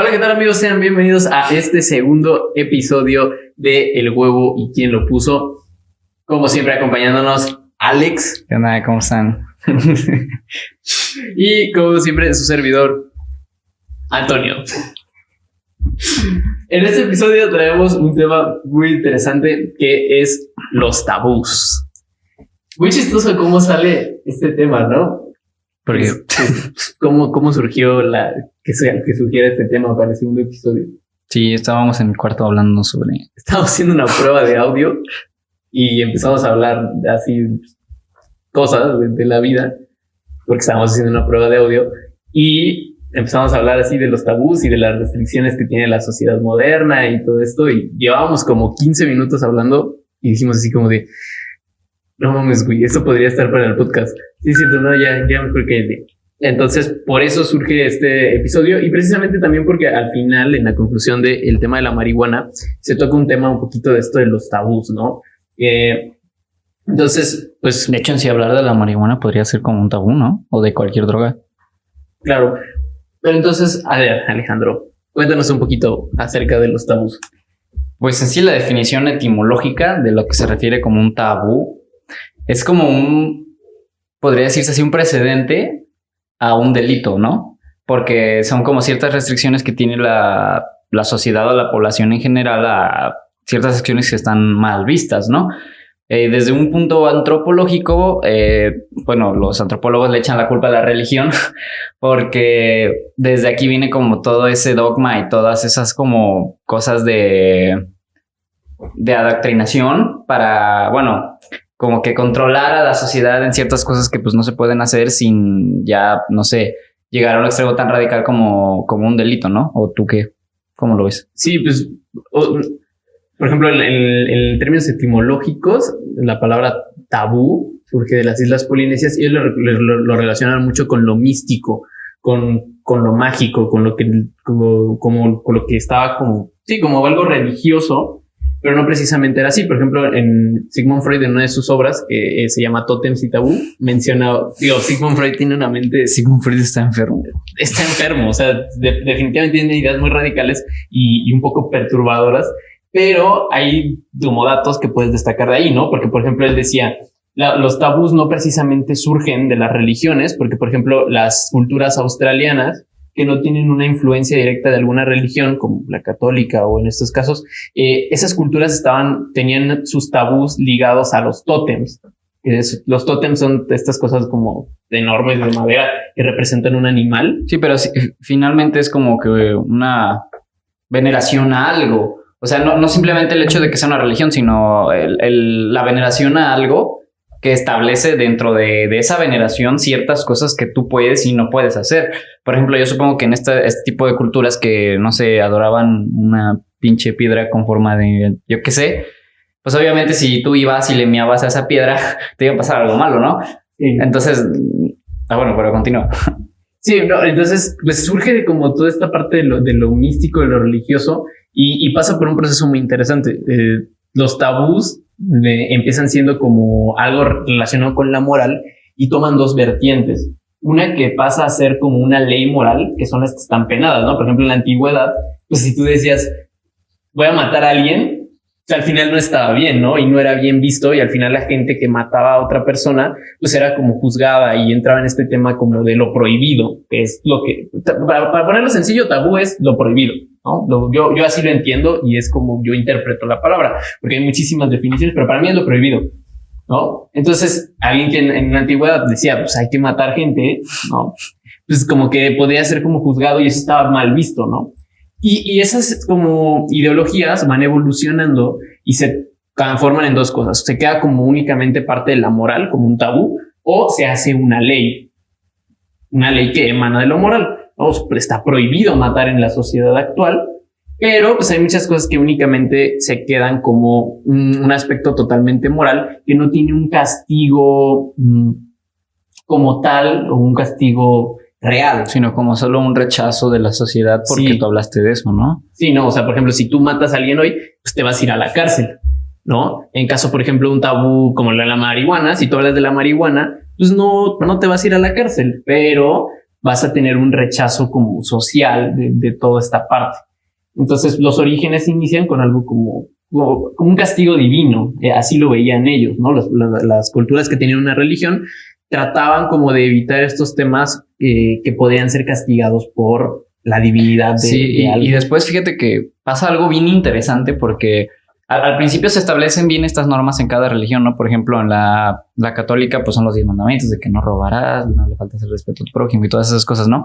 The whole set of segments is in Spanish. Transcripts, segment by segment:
Hola, ¿qué tal amigos? Sean bienvenidos a este segundo episodio de El huevo y quién lo puso. Como siempre, acompañándonos Alex. ¿Qué onda? ¿Cómo están? y como siempre, su servidor, Antonio. En este episodio traemos un tema muy interesante que es los tabús. Muy chistoso cómo sale este tema, ¿no? Porque, ¿cómo, cómo surgió la que, que surgiera este tema para el segundo episodio? Sí, estábamos en el cuarto hablando sobre. Estábamos haciendo una prueba de audio y empezamos a hablar así cosas de, la vida, porque estábamos haciendo una prueba de audio y empezamos a hablar así de los tabús y de las restricciones que tiene la sociedad moderna y todo esto. Y llevábamos como 15 minutos hablando y dijimos así como de, no mames, güey, esto podría estar para el podcast. Sí, cierto, no, ya, ya mejor que... Entonces, por eso surge este episodio y precisamente también porque al final, en la conclusión del tema de la marihuana, se toca un tema un poquito de esto de los tabús, ¿no? Eh, entonces, pues... De hecho, en sí hablar de la marihuana podría ser como un tabú, ¿no? O de cualquier droga. Claro. Pero entonces, a ver, Alejandro, cuéntanos un poquito acerca de los tabús. Pues en sí la definición etimológica de lo que se refiere como un tabú es como un podría decirse así, un precedente a un delito, ¿no? Porque son como ciertas restricciones que tiene la, sociedad o la población en general a ciertas acciones que están mal vistas, ¿no? Eh, desde un punto antropológico, eh, bueno, los antropólogos le echan la culpa a la religión porque desde aquí viene como todo ese dogma y todas esas como cosas de, de adoctrinación para, bueno, como que controlar a la sociedad en ciertas cosas que pues no se pueden hacer sin ya, no sé, llegar a un extremo tan radical como, como un delito, ¿no? ¿O tú qué? ¿Cómo lo ves? Sí, pues, por ejemplo, en, términos etimológicos, la palabra tabú surge de las Islas Polinesias y ellos lo, relacionan mucho con lo místico, con, con lo mágico, con lo que, como, como, con lo que estaba como, sí, como algo religioso pero no precisamente era así. Por ejemplo, en Sigmund Freud, en una de sus obras, que eh, se llama Totems y Tabú, menciona, digo, Sigmund Freud tiene una mente... Sigmund Freud está enfermo. Está enfermo, o sea, definitivamente tiene ideas muy radicales y, un poco perturbadoras, pero hay como datos que puedes destacar de ahí, ¿no? Porque, por ejemplo, él decía, los tabús no precisamente surgen de las religiones, porque, por ejemplo, las culturas australianas que no tienen una influencia directa de alguna religión, como la católica o en estos casos, eh, esas culturas estaban, tenían sus tabús ligados a los tótems. los tótems son estas cosas como enormes de madera que representan un animal. Sí, pero finalmente es como que una veneración a algo. O sea, no, no simplemente el hecho de que sea una religión, sino la veneración a algo que establece dentro de, esa veneración ciertas cosas que tú puedes y no puedes hacer. Por ejemplo, yo supongo que en este, este tipo de culturas que, no sé, adoraban una pinche piedra con forma de, yo qué sé, pues obviamente si tú ibas y le miabas a esa piedra, te iba a pasar algo malo, ¿no? Entonces, ah, bueno, pero continúa. Sí, no, entonces pues surge de como toda esta parte de lo, de lo místico, de lo religioso, y, pasa por un proceso muy interesante. Eh, los tabús empiezan siendo como algo relacionado con la moral y toman dos vertientes. Una que pasa a ser como una ley moral, que son las que están penadas, ¿no? Por ejemplo, en la antigüedad, pues si tú decías, voy a matar a alguien, al final no estaba bien, ¿no? Y no era bien visto y al final la gente que mataba a otra persona, pues era como juzgada y entraba en este tema como de lo prohibido, que es lo que, para, ponerlo sencillo, tabú es lo prohibido, ¿no? yo, yo así lo entiendo y es como yo interpreto la palabra, porque hay muchísimas definiciones, pero para mí es lo prohibido, ¿no? Entonces, alguien que en, la antigüedad decía, pues hay que matar gente, ¿no? Pues como que podría ser como juzgado y eso estaba mal visto, ¿no? Y, esas como ideologías van evolucionando y se transforman en dos cosas. Se queda como únicamente parte de la moral, como un tabú, o se hace una ley. Una ley que emana de lo moral. Está prohibido matar en la sociedad actual, pero pues hay muchas cosas que únicamente se quedan como un, aspecto totalmente moral que no tiene un castigo mm, como tal o un castigo real. Sino como solo un rechazo de la sociedad porque tú hablaste de eso, ¿no? Sí, no, o sea, por ejemplo, si tú matas a alguien hoy, pues te vas a ir a la cárcel, ¿no? En caso, por ejemplo, un tabú como la, la marihuana, si tú hablas de la marihuana, pues no, no te vas a ir a la cárcel, pero vas a tener un rechazo como social de, toda esta parte. Entonces los orígenes inician con algo como, como, un castigo divino, eh, así lo veían ellos, ¿no? Las, las, culturas que tenían una religión trataban como de evitar estos temas eh, que podían ser castigados por la divinidad de, sí, y, después fíjate que pasa algo bien interesante porque al, principio se establecen bien estas normas en cada religión, ¿no? Por ejemplo, en la, la católica, pues son los diez mandamientos de que no robarás, no le faltas el respeto a tu prójimo y todas esas cosas, ¿no?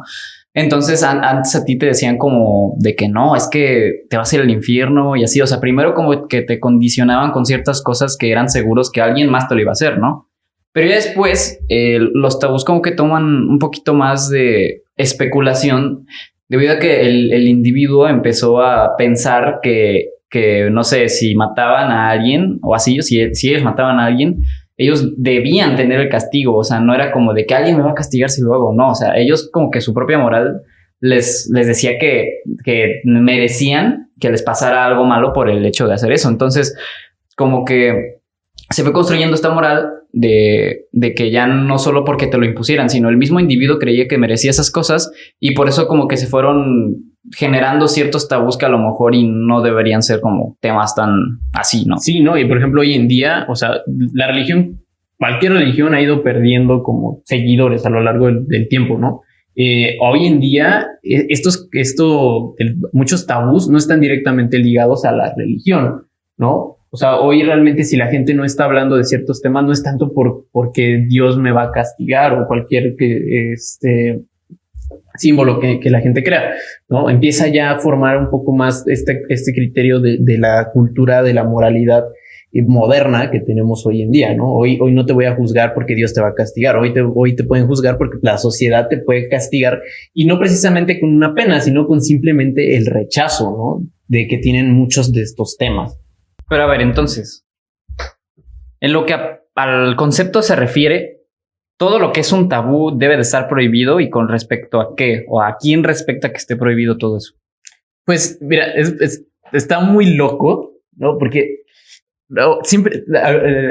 Entonces, antes a ti te decían como de que no, es que te vas a ir al infierno y así. O sea, primero como que te condicionaban con ciertas cosas que eran seguros que alguien más te lo iba a hacer, ¿no? Pero ya después, los tabús como que toman un poquito más de especulación debido a que el individuo empezó a pensar que que no sé si mataban a alguien o así, si, si ellos mataban a alguien, ellos debían tener el castigo, o sea, no era como de que alguien me va a castigar si luego, no, o sea, ellos como que su propia moral les, les decía que, que merecían que les pasara algo malo por el hecho de hacer eso. Entonces, como que se fue construyendo esta moral de, de, que ya no solo porque te lo impusieran, sino el mismo individuo creía que merecía esas cosas y por eso como que se fueron generando ciertos tabús que a lo mejor y no deberían ser como temas tan así, ¿no? Sí, ¿no? Y por ejemplo, hoy en día, o sea, la religión, cualquier religión ha ido perdiendo como seguidores a lo largo del, tiempo, ¿no? Eh, hoy en día, e, estos, esto, muchos tabús no están directamente ligados a la religión, ¿no? O sea, hoy realmente si la gente no está hablando de ciertos temas, no es tanto por, porque Dios me va a castigar o cualquier que, este, símbolo que, que, la gente crea, ¿no? Empieza ya a formar un poco más este, este criterio de, de la cultura, de la moralidad moderna que tenemos hoy en día, ¿no? Hoy, hoy no te voy a juzgar porque Dios te va a castigar, hoy te, hoy te pueden juzgar porque la sociedad te puede castigar y no precisamente con una pena, sino con simplemente el rechazo, ¿no? De que tienen muchos de estos temas. Pero a ver, entonces, en lo que al concepto se refiere, todo lo que es un tabú debe de estar prohibido y con respecto a qué o a quién respecta que esté prohibido todo eso. Pues mira, está muy loco, ¿no? Porque siempre,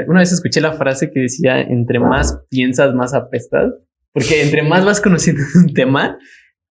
una vez escuché la frase que decía, entre más piensas, más apestas, porque entre más vas conociendo un tema,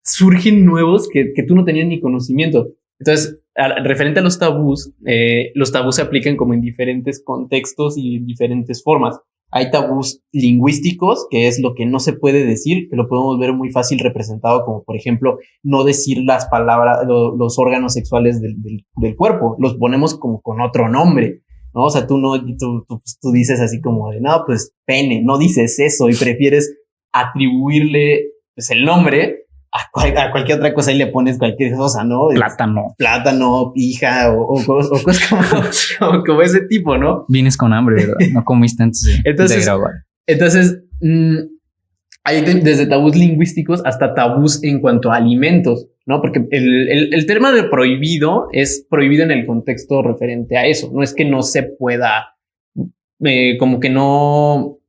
surgen nuevos que, que tú no tenías ni conocimiento. Entonces, referente a los tabús, eh, los tabús se aplican como en diferentes contextos y en diferentes formas. Hay tabús lingüísticos, que es lo que no se puede decir, que lo podemos ver muy fácil representado como, por ejemplo, no decir las palabras, los órganos sexuales del, del, cuerpo, los ponemos como con otro nombre, ¿no? O sea, tú no, tú, tú, dices así como de, no, pues pene, no dices eso y prefieres atribuirle pues, el nombre a, cualquier otra cosa y le pones cualquier cosa, ¿no? Plátano. Plátano, pija o, o, cosas como, como, ese tipo, ¿no? Vienes con hambre, ¿verdad? No comiste antes de, entonces, grabar. Entonces, mm, hay desde tabús lingüísticos hasta tabús en cuanto a alimentos, ¿no? Porque el, el, el tema de prohibido es prohibido en el contexto referente a eso. No es que no se pueda, eh, como que no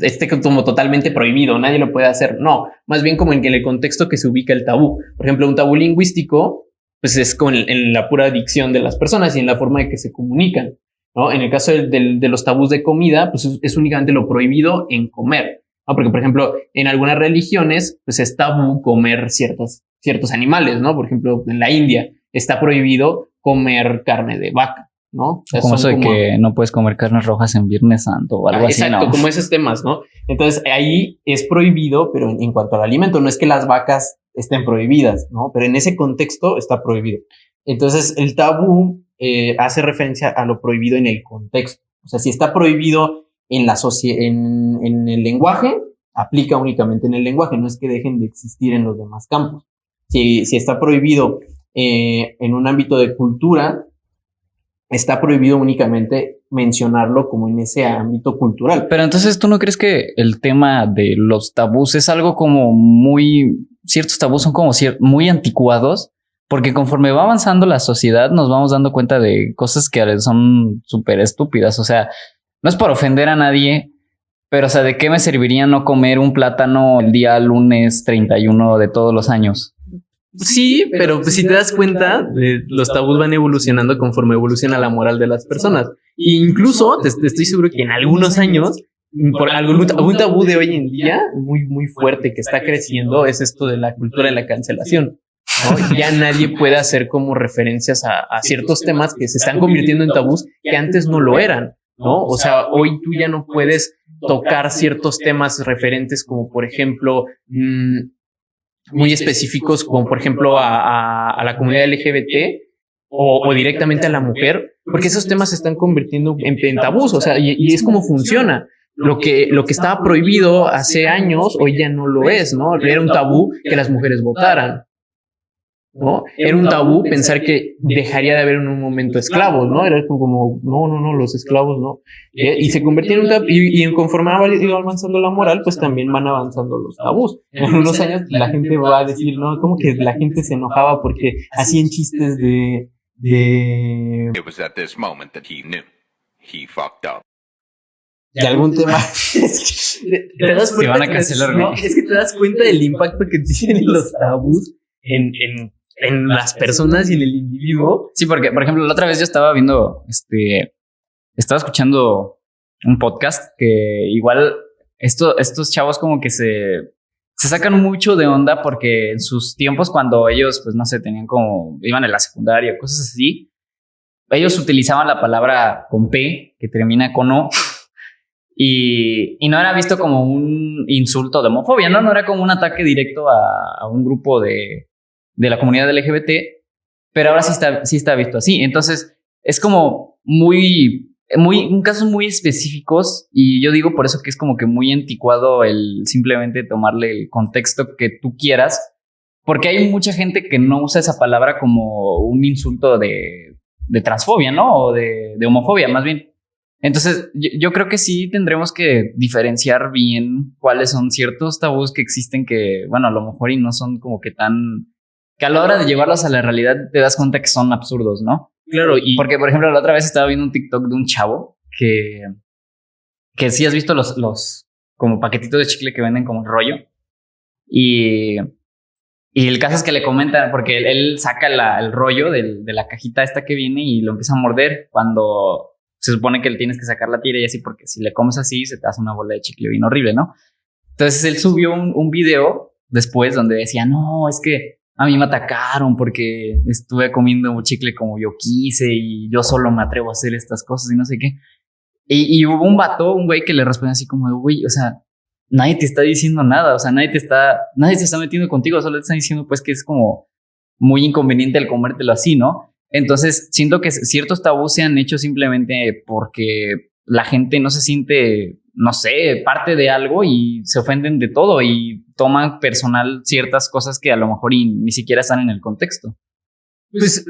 esté como totalmente prohibido, nadie lo puede hacer. No, más bien como en el contexto que se ubica el tabú. Por ejemplo, un tabú lingüístico, pues es con en la pura dicción de las personas y en la forma de que se comunican. ¿no? En el caso de los tabús de comida, pues es, únicamente lo prohibido en comer. ¿no? Porque, por ejemplo, en algunas religiones, pues es tabú comer ciertos, ciertos animales, ¿no? Por ejemplo, en la India está prohibido comer carne de vaca. ¿No? como eso de que no puedes comer carnes rojas en Viernes Santo o algo así. Exacto, como esos temas, ¿no? Entonces ahí es prohibido, pero en, cuanto al alimento, no es que las vacas estén prohibidas, ¿no? Pero en ese contexto está prohibido. Entonces el tabú eh, hace referencia a lo prohibido en el contexto. O sea, si está prohibido en la en, en el lenguaje, aplica únicamente en el lenguaje, no es que dejen de existir en los demás campos. Si, si está prohibido eh, en un ámbito de cultura, está prohibido únicamente mencionarlo como en ese ámbito cultural. Pero entonces, ¿tú no crees que el tema de los tabús es algo como muy... Ciertos tabús son como muy anticuados? Porque conforme va avanzando la sociedad nos vamos dando cuenta de cosas que son súper estúpidas. O sea, no es por ofender a nadie, pero o sea, ¿de qué me serviría no comer un plátano el día lunes 31 de todos los años? Sí, pero, si te das cuenta, los tabús van evolucionando conforme evoluciona la moral de las personas. E incluso te, estoy seguro que en algunos años por algún, tabú de hoy en día muy, muy fuerte que está creciendo es esto de la cultura de la cancelación. Ya nadie puede hacer como referencias a, a, ciertos temas que se están convirtiendo en tabús que antes no lo eran, ¿no? O sea, hoy tú ya no puedes tocar ciertos temas referentes como por ejemplo mmm, muy específicos como por ejemplo a, a, la comunidad LGBT o, o, directamente a la mujer, porque esos temas se están convirtiendo en, en tabús, o sea, y, y es como funciona lo que, lo que estaba prohibido hace años hoy ya no lo es, ¿no? Era un tabú que las mujeres votaran. ¿No? Era un tabú pensar que dejaría de haber en un momento esclavos, ¿no? Era como, no, no, no, los esclavos, ¿no? Eh, y se convertía en un tabú, y, y conforme iba avanzando la moral, pues también van avanzando los tabús. En unos años la gente va a decir, no, como que la gente se enojaba porque hacían chistes de, de... It was at this moment that he knew. He fucked up de algún tema. te, das cuenta. Van a cancelar, no, es que te das cuenta del impacto que tienen los tabús en, en, en las personas y en el individuo. Sí, porque, por ejemplo, la otra vez yo estaba viendo, este, estaba escuchando un podcast que igual esto, estos chavos como que se, se sacan mucho de onda porque en sus tiempos cuando ellos, pues no sé, tenían como, iban en la secundaria, cosas así, ellos utilizaban la palabra con P, que termina con O, y, y, no era visto como un insulto de homofobia, ¿no? No era como un ataque directo a, a un grupo de, de, la comunidad LGBT, pero ahora sí está, sí está visto así. Entonces, es como muy, muy, un casos muy específicos y yo digo por eso que es como que muy anticuado el simplemente tomarle el contexto que tú quieras, porque hay mucha gente que no usa esa palabra como un insulto de, de transfobia, ¿no? O de, homofobia, más bien entonces, yo, creo que sí tendremos que diferenciar bien cuáles son ciertos tabús que existen que, bueno, a lo mejor y no son como que tan... que a la hora de llevarlos a la realidad te das cuenta que son absurdos, ¿no? Claro, y... Porque, por ejemplo, la otra vez estaba viendo un TikTok de un chavo que... que sí has visto los, los como paquetitos de chicle que venden como rollo. Y... Y el caso es que le comentan, porque él, saca la, el rollo de la cajita esta que viene y lo empieza a morder cuando se supone que le tienes que sacar la tira y así, porque si le comes así, se te hace una bola de chicle bien horrible, ¿no? Entonces él subió un, un video después donde decía, no, es que a mí me atacaron porque estuve comiendo un chicle como yo quise y yo solo me atrevo a hacer estas cosas y no sé qué. Y, hubo un vato, un güey que le responde así como, güey, o sea, nadie te está diciendo nada, o sea, nadie te está, nadie se está metiendo contigo, solo te están diciendo pues que es como muy inconveniente el comértelo así, ¿no? Entonces, siento que ciertos tabús se han hecho simplemente porque la gente no se siente, no sé, parte de algo y se ofenden de todo y toman personal ciertas cosas que a lo mejor ni siquiera están en el contexto. Pues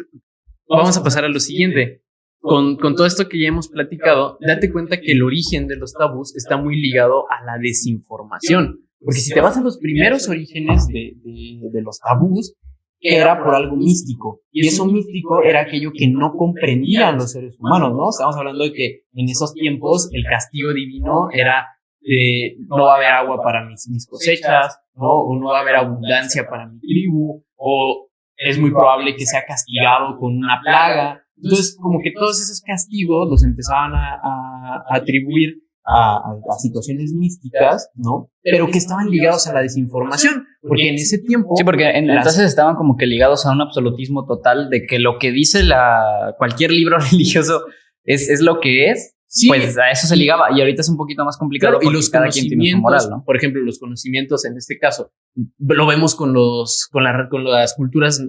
vamos a pasar a lo siguiente. Con, con, todo esto que ya hemos platicado, date cuenta que el origen de los tabús está muy ligado a la desinformación. Porque si te vas a los primeros orígenes de, de, de los tabús, era por algo místico. Y eso místico era aquello que no comprendían los seres humanos, ¿no? Estamos hablando de que en esos tiempos el castigo divino era eh, no va a haber agua para mis, mis cosechas, ¿no? O no va a haber abundancia para mi tribu, o es muy probable que sea castigado con una plaga. Entonces, como que todos esos castigos los empezaban a, a, a atribuir a, situaciones místicas, ¿no? Pero que estaban ligados a la desinformación, porque en ese tiempo... Sí, porque entonces estaban como que ligados a un absolutismo total de que lo que dice la, cualquier libro religioso es, es lo que es. pues a eso se ligaba y ahorita es un poquito más complicado y los cada quien tiene su moral, ¿no? Por ejemplo, los conocimientos en este caso lo vemos con los con, la, con las culturas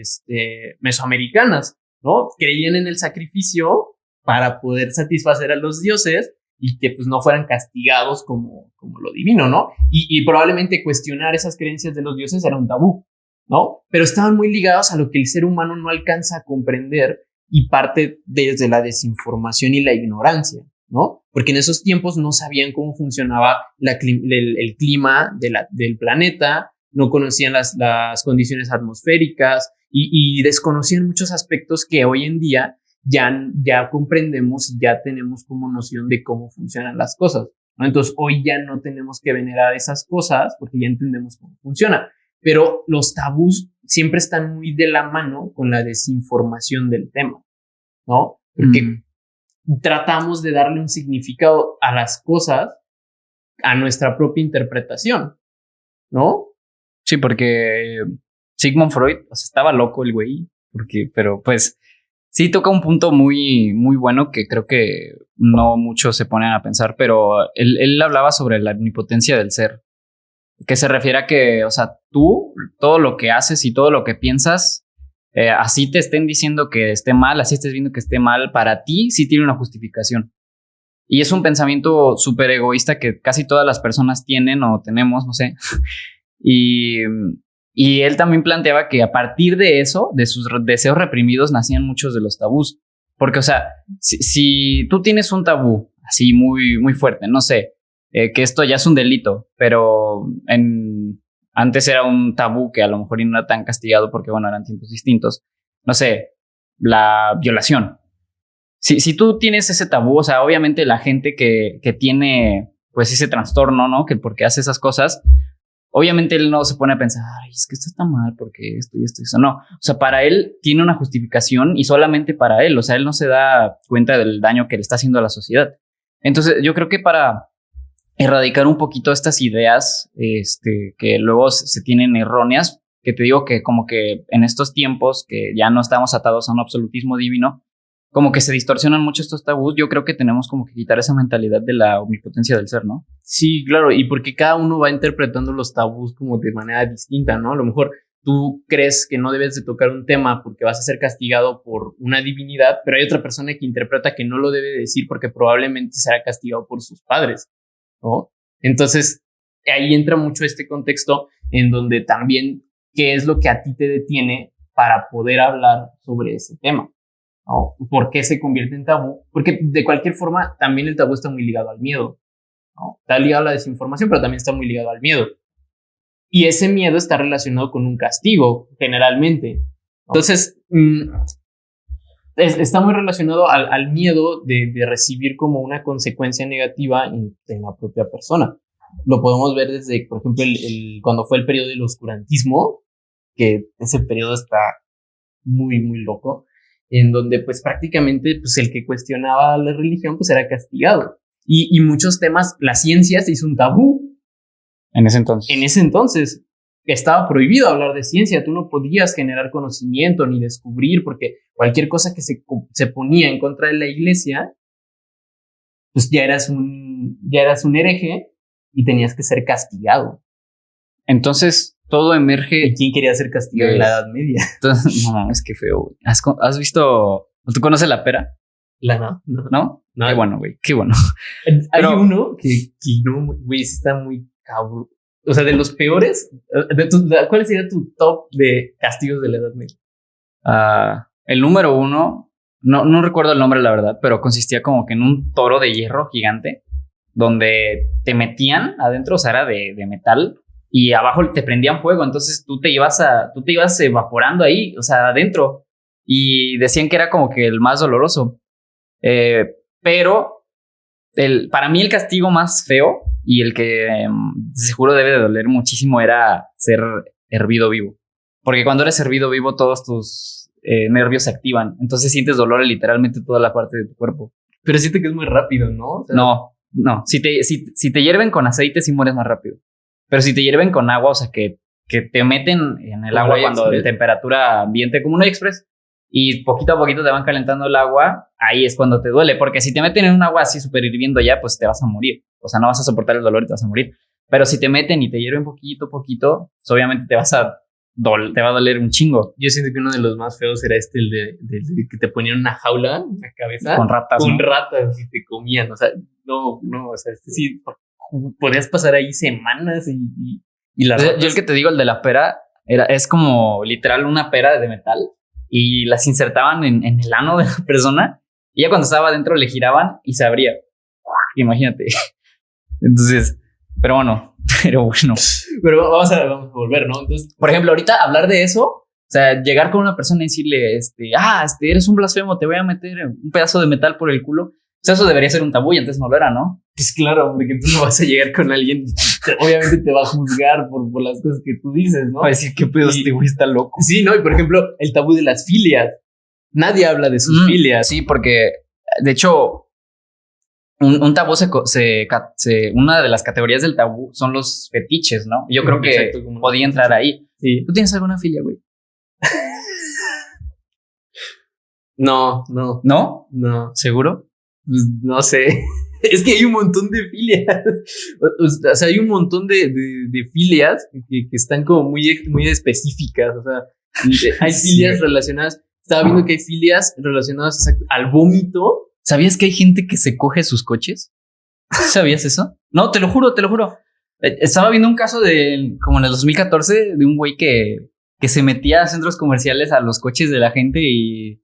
este, mesoamericanas, ¿no? Creían en el sacrificio para poder satisfacer a los dioses y que pues no fueran castigados como, como lo divino, ¿no? Y, y, probablemente cuestionar esas creencias de los dioses era un tabú, ¿no? Pero estaban muy ligados a lo que el ser humano no alcanza a comprender y parte desde la desinformación y la ignorancia, ¿no? Porque en esos tiempos no sabían cómo funcionaba el, clima del planeta, no conocían las, las condiciones atmosféricas y desconocían muchos aspectos que hoy en día ya, ya comprendemos y ya tenemos como noción de cómo funcionan las cosas. ¿no? Entonces hoy ya no tenemos que venerar esas cosas porque ya entendemos cómo funciona. Pero los tabús siempre están muy de la mano con la desinformación del tema, ¿no? Porque tratamos de darle un significado a las cosas a nuestra propia interpretación, ¿no? Sí, porque Sigmund Freud, o sea, estaba loco el güey, porque, pero pues sí toca un punto muy, muy bueno que creo que no muchos se ponen a pensar, pero él, él hablaba sobre la omnipotencia del ser, que se refiere a que, o sea, tú, todo lo que haces y todo lo que piensas, eh, así te estén diciendo que esté mal, así estés viendo que esté mal, para ti sí tiene una justificación. Y es un pensamiento súper egoísta que casi todas las personas tienen o tenemos, no sé. y, y él también planteaba que a partir de eso, de sus deseos reprimidos, nacían muchos de los tabús. Porque, o sea, si, tú tienes un tabú así muy, muy fuerte, no sé, eh, que esto ya es un delito, pero antes era un tabú que a lo mejor no era tan castigado porque, bueno, eran tiempos distintos. No sé, la violación si, si tú tienes ese tabú, o sea, obviamente la gente que, que tiene pues ese trastorno, ¿no? Que porque hace esas cosas, obviamente él no se pone a pensar, es que esto está mal porque esto y esto y eso. No, o sea, para él tiene una justificación y solamente para él, o sea, él no se da cuenta del daño que le está haciendo a la sociedad. Entonces, yo creo que para erradicar un poquito estas ideas, este, que luego se tienen erróneas, que te digo que como que en estos tiempos que ya no estamos atados a un absolutismo divino, como que se distorsionan mucho estos tabús, yo creo que tenemos como que quitar esa mentalidad de la omnipotencia del ser, ¿no? Sí, claro, y porque cada uno va interpretando los tabús como de manera distinta, ¿no? A lo mejor tú crees que no debes de tocar un tema porque vas a ser castigado por una divinidad, pero hay otra persona que interpreta que no lo debe decir porque probablemente será castigado por sus padres, ¿no? Entonces, ahí entra mucho este contexto en donde también qué es lo que a ti te detiene para poder hablar sobre ese tema. ¿Por qué se convierte en tabú? Porque de cualquier forma también el tabú está muy ligado al miedo. Está ligado a la desinformación, pero también está muy ligado al miedo. Y ese miedo está relacionado con un castigo, generalmente. Entonces, mm, está muy relacionado al, miedo de, recibir como una consecuencia negativa en, la propia persona. Lo podemos ver desde, por ejemplo, el, cuando fue el periodo del oscurantismo, que ese periodo está muy, muy loco en donde pues prácticamente pues el que cuestionaba la religión pues era castigado. Y, y muchos temas, la ciencia se hizo un tabú. En ese entonces. En ese entonces estaba prohibido hablar de ciencia, tú no podías generar conocimiento ni descubrir, porque cualquier cosa que se, se ponía en contra de la iglesia, pues ya eras un, ya eras un hereje y tenías que ser castigado. Entonces, todo emerge. quién quería ser castigado en la Edad Media? no, es que feo. ¿Has, ¿Has, visto? ¿Tú conoces la pera? La no. ¿No? ¿No? Qué bueno, güey. Qué bueno. Hay uno que, que no, güey, está muy cabrón. O sea, de los peores, ¿cuál sería tu top de castigos de la Edad Media? Ah, el número uno, no, no recuerdo el nombre, la verdad, pero consistía como que en un toro de hierro gigante donde te metían adentro, o sea, era de, de metal, y abajo te prendían fuego, entonces tú te ibas a, tú te ibas evaporando ahí, o sea, adentro. Y decían que era como que el más doloroso. Eh, pero el, para mí el castigo más feo y el que em, seguro debe de doler muchísimo era ser hervido vivo. Porque cuando eres hervido vivo todos tus eh, nervios se activan, entonces sientes dolor en literalmente toda la parte de tu cuerpo. Pero siento que es muy rápido, ¿no? no, no. Si te, si, si te hierven con aceite, sí mueres más rápido. Pero si te hierven con agua, o sea, que, que te meten en el agua cuando de temperatura ambiente, como un express, y poquito a poquito te van calentando el agua, ahí es cuando te duele. Porque si te meten en un agua así súper hirviendo ya, pues te vas a morir. O sea, no vas a soportar el dolor y te vas a morir. Pero si te meten y te hierven poquito, poquito, pues obviamente te vas a te va a doler un chingo. Yo siento que uno de los más feos era este, el de, que te ponían una jaula en la cabeza. Con ratas. Con ratas y te comían. O sea, no, no, o sea, este sí, podías pasar ahí semanas y, y, las yo, el que te digo, el de la pera, era, es como literal una pera de metal y las insertaban en, en el ano de la persona y ya cuando estaba adentro le giraban y se abría. Imagínate. Entonces, pero bueno, pero bueno. Pero vamos a, vamos a volver, ¿no? Entonces, por ejemplo, ahorita hablar de eso, o sea, llegar con una persona y decirle, este, ah, este, eres un blasfemo, te voy a meter un pedazo de metal por el culo. O sea, eso debería ser un tabú y antes no lo era, ¿no? Pues claro, porque tú no vas a llegar con alguien, obviamente te va a juzgar por, por las cosas que tú dices, ¿no? Va a decir, ¿qué pedo este güey está loco? Sí, ¿no? Y por ejemplo, el tabú de las filias. Nadie habla de sus mm, filias. Sí, porque de hecho, un, un tabú se, se, Una de las categorías del tabú son los fetiches, ¿no? Yo creo que Exacto, como- podía entrar ahí. Sí. ¿Tú tienes alguna filia, güey? No, no, ¿No? no. ¿Seguro? Pues no sé. Es que hay un montón de filias. O, sea, hay un montón de, de, de filias que, que están como muy, muy específicas. O sea, hay Sí, filias relacionadas. Estaba viendo que hay filias relacionadas al vómito. ¿Sabías que hay gente que se coge sus coches? ¿Sabías eso? No, te lo juro, te lo juro. Eh, Estaba viendo un caso de, como en el 2014, de un güey que, que se metía a centros comerciales a los coches de la gente y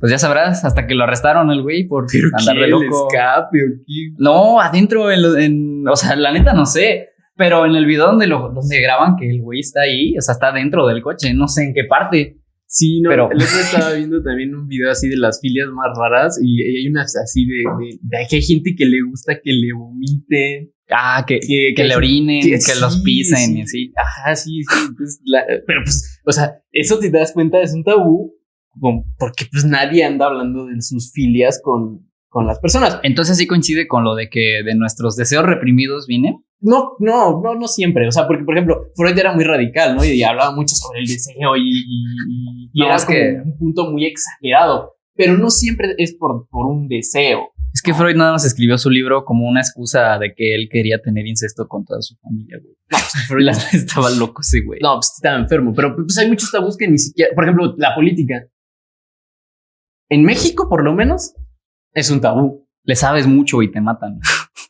pues ya sabrás, hasta que lo arrestaron el güey por andar de ¿qué? ¿El loco. escape o qué? No, adentro, en, lo- en- o sea, la neta no sé, pero en el video donde, lo, donde graban que el güey está ahí, o sea, está dentro del coche, no sé en qué parte. Sí, no, Pero- el otro estaba viendo también un video así de las filias más raras y hay unas así de, de, de que hay gente que le gusta que le vomiten, Ah, que, que, que le orinen, que, sí, los pisen sí. y así. Ajá, sí, sí. la- pero pues, o sea, eso te das cuenta es un tabú, porque pues nadie anda hablando de sus filias con, con las personas. Entonces sí coincide con lo de que de nuestros deseos reprimidos vienen. No, no, no, no siempre. O sea, porque, por ejemplo, Freud era muy radical, ¿no? Y hablaba mucho sobre el deseo y, y, y- y No, era es como que- un punto muy exagerado. Pero no siempre es por, por un deseo. Es que Freud nada más escribió su libro como una excusa de que él quería tener incesto con toda su familia, güey. La- Estaba loco ese güey. No, pues estaba enfermo. Pero pues hay muchos tabús que ni siquiera. Por ejemplo, la política. En México, por lo menos, es un tabú. Le sabes mucho y te matan.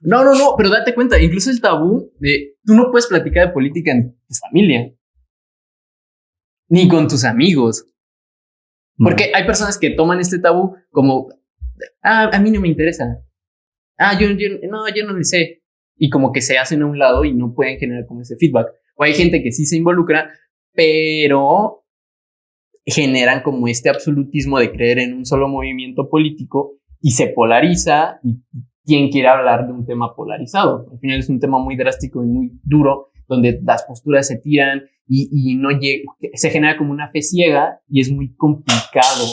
No, no, no, pero date cuenta, incluso el tabú de tú no puedes platicar de política en tu familia, ni con tus amigos, porque hay personas que toman este tabú como, ah, a mí no me interesa, ah, yo, yo no, yo no le sé, y como que se hacen a un lado y no pueden generar como ese feedback. O hay gente que sí se involucra, pero generan como este absolutismo de creer en un solo movimiento político y se polariza y quién quiere hablar de un tema polarizado. Al final es un tema muy drástico y muy duro, donde las posturas se tiran y, y no llega, se genera como una fe ciega y es muy complicado,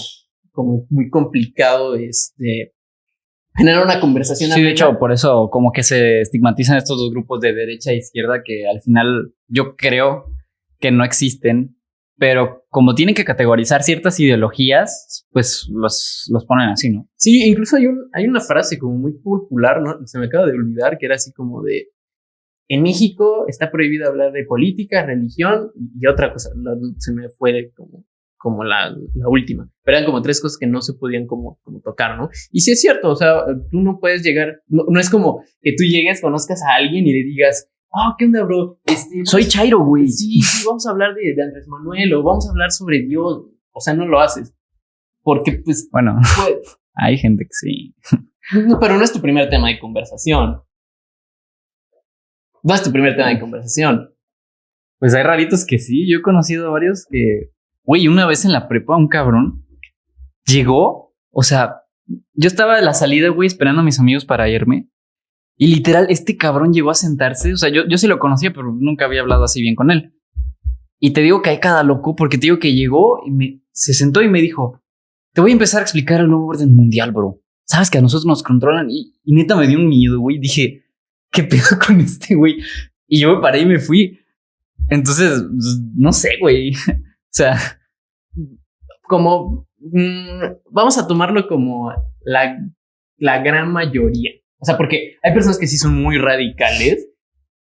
como muy complicado este, generar una conversación. Sí, de hecho, por eso como que se estigmatizan estos dos grupos de derecha e izquierda que al final yo creo que no existen, pero como tienen que categorizar ciertas ideologías, pues los, los ponen así, ¿no? Sí, incluso hay, un, hay una frase como muy popular, ¿no? Se me acaba de olvidar, que era así como de, en México está prohibido hablar de política, religión y otra cosa, se me fue como, como la, la última, pero eran como tres cosas que no se podían como, como tocar, ¿no? Y sí es cierto, o sea, tú no puedes llegar, no es como que tú llegues, conozcas a alguien y le digas, ah, ¿qué onda, bro? Este, Soy Chairo, güey. Sí, sí, vamos a hablar de, de Andrés Manuel o vamos a hablar sobre Dios, o sea, no lo haces. Porque, pues, Bueno, pues, hay gente que sí. no, pero no es tu primer tema de conversación. No es tu primer tema de conversación. Pues hay raritos que sí. Yo he conocido varios que, güey, una vez en la prepa, un cabrón llegó, o sea, yo estaba de la salida, güey, esperando a mis amigos para irme. Y literal, este cabrón llegó a sentarse. O sea, yo, yo sí lo conocía, pero nunca había hablado así bien con él. Y te digo que hay cada loco, porque te digo que llegó y me, se sentó y me dijo: Te voy a empezar a explicar el nuevo orden mundial, bro. Sabes que a nosotros nos controlan. Y, neta me dio un miedo, güey. Dije: ¿Qué pedo con este, güey? Y yo me paré y me fui. Entonces, pues, no sé, güey. O sea, Como, mm, vamos a tomarlo como la, la gran mayoría. O sea, porque hay personas que sí son muy radicales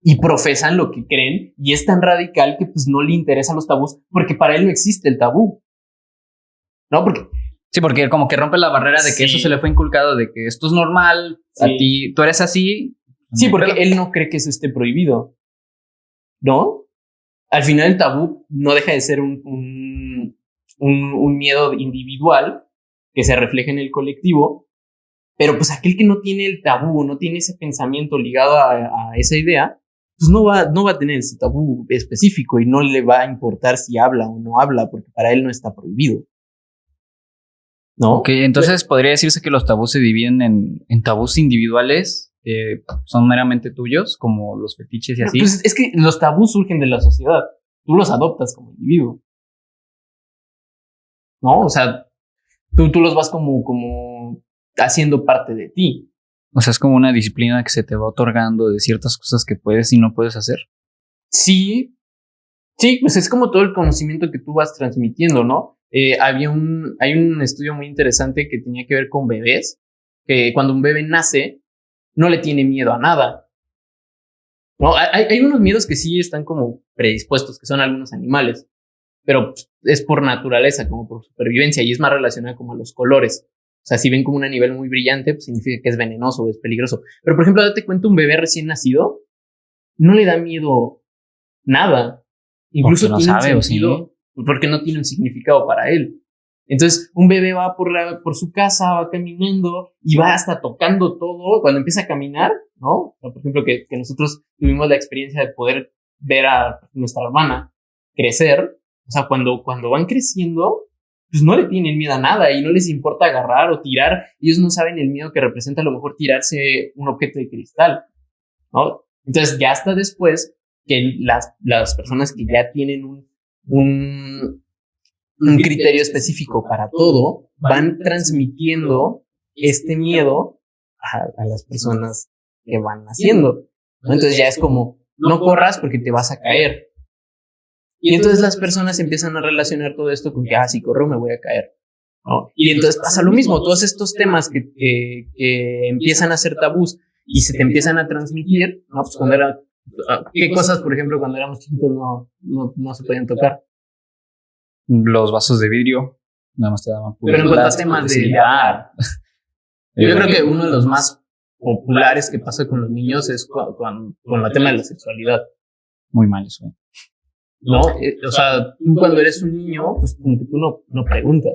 y profesan lo que creen y es tan radical que pues no le interesan los tabús porque para él no existe el tabú. ¿No? Porque sí, porque como que rompe la barrera de que Sí. eso se le fue inculcado, de que esto es normal, a Sí. ti, tú eres así. Sí, porque él no cree que eso esté prohibido. ¿No? Al final el tabú no deja de ser un, un, un, un miedo individual que se refleja en el colectivo, pero pues aquel que no tiene el tabú, no tiene ese pensamiento ligado a, a esa idea, pues no va, no va a tener ese tabú específico y no le va a importar si habla o no habla, porque para él no está prohibido. ¿No? Ok, entonces podría decirse que los tabús se dividen en, en tabús individuales, que son meramente tuyos, como los fetiches y así. Pues es que los tabús surgen de la sociedad. Tú los adoptas como individuo. ¿No? O sea, tú, tú los vas como, como haciendo parte de ti. O sea, es como una disciplina que se te va otorgando de ciertas cosas que puedes y no puedes hacer. Sí, sí, pues es como todo el conocimiento que tú vas transmitiendo, ¿no? Eh, había un, hay un estudio muy interesante que tenía que ver con bebés, que cuando un bebé nace, no le tiene miedo a nada. No, hay, hay unos miedos que sí están como predispuestos, que son algunos animales, pero es por naturaleza, como por supervivencia, y es más relacionado como a los colores. O sea, si ven como un nivel muy brillante, pues significa que es venenoso o es peligroso. Pero, por ejemplo, date cuenta, un bebé recién nacido no le da miedo nada. Incluso no tiene sabe, un sentido, porque no tiene un significado para él. Entonces, un bebé va por, la, por su casa, va caminando y va hasta tocando todo. Cuando empieza a caminar, ¿no? por ejemplo, que, que nosotros tuvimos la experiencia de poder ver a nuestra hermana crecer. O sea, cuando, cuando van creciendo, pues no le tienen miedo a nada y no les importa agarrar o tirar. Ellos no saben el miedo que representa a lo mejor tirarse un objeto de cristal, ¿no? Entonces, ya hasta después que las, las personas que ya tienen un, un, un criterio específico para todo, van transmitiendo este miedo a, a las personas que van haciendo. Entonces ya es como, no corras porque te vas a caer. Y entonces las personas empiezan a relacionar todo esto con que, ah, si corro me voy a caer. ¿no? Y entonces pasa lo mismo, todos estos temas que, que, empiezan a ser tabús y se te empiezan a transmitir, ¿no? Pues cuando era, ah, ¿qué cosas, por ejemplo, cuando éramos chiquitos no, no, no se podían tocar? Los vasos de vidrio, nada más te daban Pero en cuanto a temas de... Yo creo que uno de los más populares que pasa con los niños es con, con, con el tema de la sexualidad. Muy mal eso. ¿No? Eh, o sea, tú cuando eres un niño, pues como que tú no, no preguntas,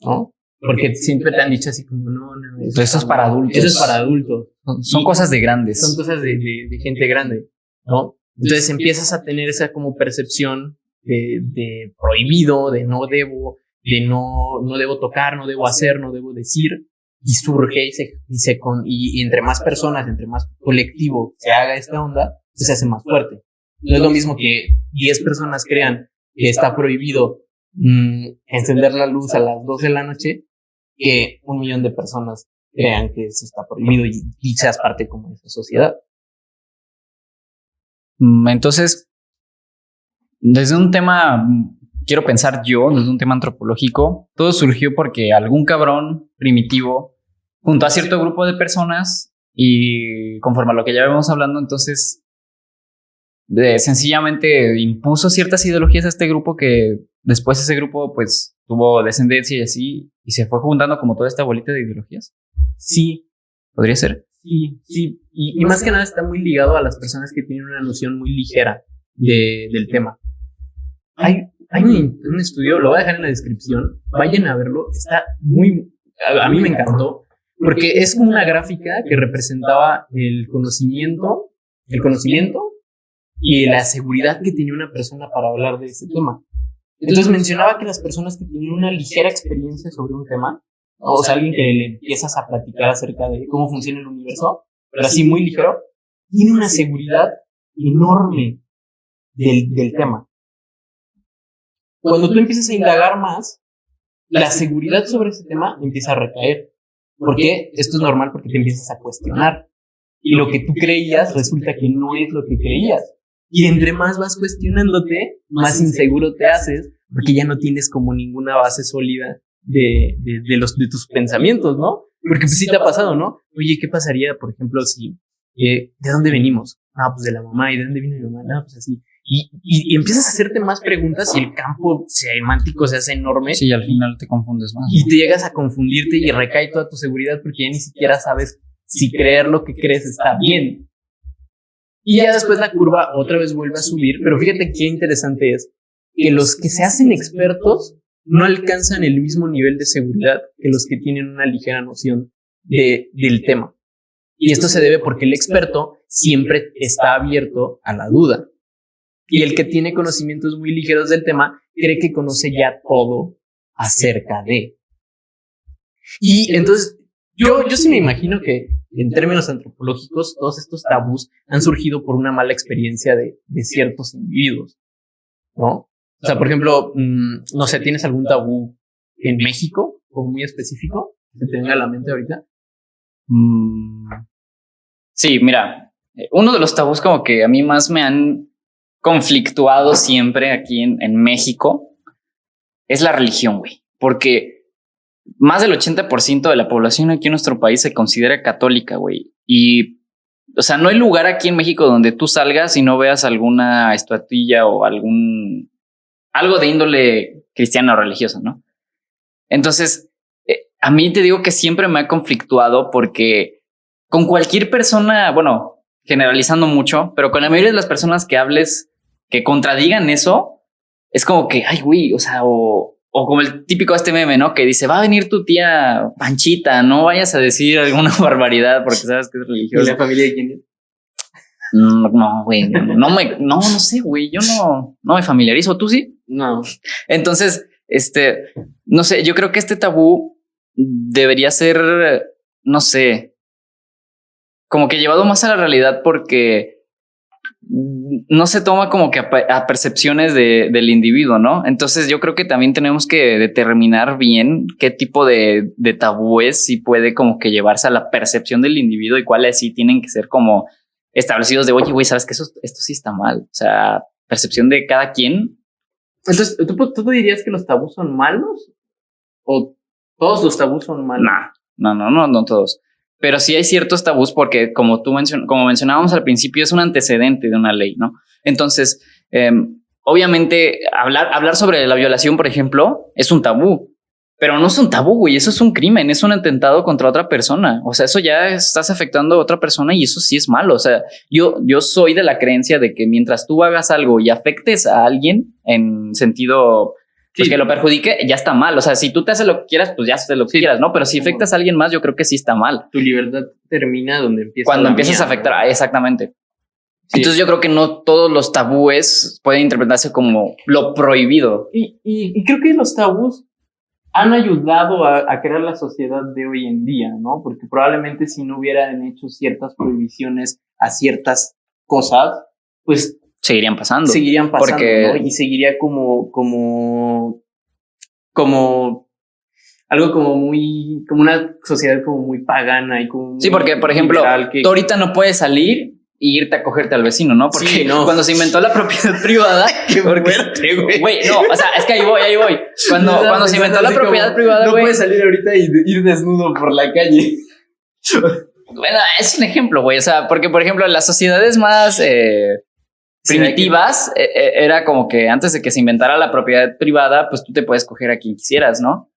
¿no? Porque siempre te han dicho así como, no, no. Eso, es para adultos. Eso es para adultos. Son, cosas de grandes. Son cosas de, de, gente grande, ¿no? Entonces empiezas a tener esa como percepción de, de prohibido, de no debo, de no, no debo tocar, no debo hacer, no debo decir, y surge y se, y, se con, y, entre más personas, entre más colectivo se haga esta onda, pues se hace más fuerte. No es lo mismo que 10 personas crean que está prohibido mm, encender la luz a las 12 de la noche que un millón de personas crean que eso está prohibido y, seas parte como de esa sociedad. Mm, entonces, desde un tema, quiero pensar yo, desde un tema antropológico, todo surgió porque algún cabrón primitivo junto a cierto grupo de personas y conforme a lo que ya vemos hablando, entonces sencillamente impuso ciertas ideologías a este grupo que después ese grupo pues tuvo descendencia y así y se fue juntando como toda esta bolita de ideologías. Sí. ¿Podría ser? Sí, sí. Y, más que nada está muy ligado a las personas que tienen una noción muy ligera de, del tema. Hay, hay un, un, estudio, lo voy a dejar en la descripción, vayan a verlo, está muy, a, a mí me encantó, porque es como una gráfica que representaba el conocimiento, el conocimiento y la seguridad que tenía una persona para hablar de ese tema. Entonces mencionaba que las personas que tienen una ligera experiencia sobre un tema, o sea, alguien que le empiezas a platicar acerca de cómo funciona el universo, pero así muy ligero, tiene una seguridad enorme del, del tema. Cuando tú empiezas a indagar más, la seguridad sobre ese tema empieza a recaer. ¿Por qué? Esto es normal porque te empiezas a cuestionar. Y lo que tú creías resulta que no es lo que creías. Y entre más vas cuestionándote, más inseguro te haces, porque ya no tienes como ninguna base sólida de, de, de los, de tus pensamientos, ¿no? Porque pues sí te ha pasado, ¿no? Oye, ¿qué pasaría, por ejemplo, si, eh, ¿de dónde venimos? Ah, pues de la mamá, ¿y de dónde viene mi mamá? Ah, pues así. Y, y, y, empiezas a hacerte más preguntas y el campo semántico se hace enorme. Sí, y al final te confundes más. Y te llegas a confundirte y recae toda tu seguridad porque ya ni siquiera sabes si creer lo que crees está bien. Y ya después la curva otra vez vuelve a subir, pero fíjate qué interesante es que los que se hacen expertos no alcanzan el mismo nivel de seguridad que los que tienen una ligera noción de, del tema. Y esto se debe porque el experto siempre está abierto a la duda. Y el que tiene conocimientos muy ligeros del tema cree que conoce ya todo acerca de. Y entonces, yo, yo sí me imagino que en términos antropológicos, todos estos tabús han surgido por una mala experiencia de, ciertos individuos, ¿no? O sea, por ejemplo, mmm, no sé, ¿tienes algún tabú en México, como muy específico, que te a la mente ahorita? Mm. Sí, mira, uno de los tabús como que a mí más me han conflictuado siempre aquí en México es la religión, güey. Porque más del 80% de la población aquí en nuestro país se considera católica, güey. Y, o sea, no hay lugar aquí en México donde tú salgas y no veas alguna estatuilla o algún, algo de índole cristiana o religiosa, ¿no? Entonces, eh, a mí te digo que siempre me ha conflictuado porque con cualquier persona, bueno, generalizando mucho, pero con la mayoría de las personas que hables que contradigan eso, es como que, ay, güey, o sea, o, o como el típico este meme, ¿no? Que dice, va a venir tu tía Panchita, no vayas a decir alguna barbaridad porque sabes que es religiosa. ¿La familia de quién es? Mm, No, güey, no, no me, no, no sé, güey, yo no, no me familiarizo, ¿tú sí? No. Entonces, este, no sé, yo creo que este tabú debería ser, no sé, como que llevado más a la realidad porque no se toma como que a, pe- a percepciones de, del individuo, ¿no? Entonces yo creo que también tenemos que determinar bien qué tipo de, de tabúes sí puede como que llevarse a la percepción del individuo y cuáles sí tienen que ser como establecidos de, oye, güey, sabes que eso, esto sí está mal. O sea, percepción de cada quien. Entonces, ¿tú, ¿tú dirías que los tabús son malos? ¿O todos los tabús son malos? No, no, no, no, no todos. Pero sí hay ciertos tabús porque como tú como mencionábamos al principio es un antecedente de una ley, ¿no? Entonces, eh, obviamente hablar, hablar sobre la violación, por ejemplo, es un tabú, pero no es un tabú, güey, eso es un crimen, es un atentado contra otra persona. O sea, eso ya estás afectando a otra persona y eso sí es malo. O sea, yo, yo soy de la creencia de que mientras tú hagas algo y afectes a alguien en sentido pues Sí. que lo perjudique, ya está mal. O sea, si tú te haces lo que quieras, pues ya haces lo que Sí. quieras, ¿no? Pero si afectas a alguien más, yo creo que sí está mal. Tu libertad termina donde empieza. Cuando empiezas mía, a afectar, ¿no? ah, exactamente. Sí. Entonces yo creo que no todos los tabúes pueden interpretarse como lo prohibido. Y, y- y creo que los tabús han ayudado a, a crear la sociedad de hoy en día, ¿no? Porque probablemente si no hubieran hecho ciertas prohibiciones a ciertas cosas, pues Seguirían pasando. seguirían pasando, Porque- ¿no? Y seguiría como, como, como algo como muy, como una sociedad como muy pagana y como Sí, porque, por ejemplo, que- tú ahorita no puedes salir y irte a cogerte al vecino, ¿no? Porque Sí, no. cuando se inventó la propiedad privada, Qué porque- fuerte, güey. güey, no, o sea, es que ahí voy, ahí voy. Cuando, Estaba cuando se pensando inventó la como, propiedad privada, No puedes salir ahorita y ir desnudo por la calle. Bueno, es un ejemplo, güey. O sea, porque, por ejemplo, en las sociedades más eh, primitivas eh, eh, era como que antes de que se inventara la propiedad privada, pues tú te puedes coger a quien quisieras, ¿no?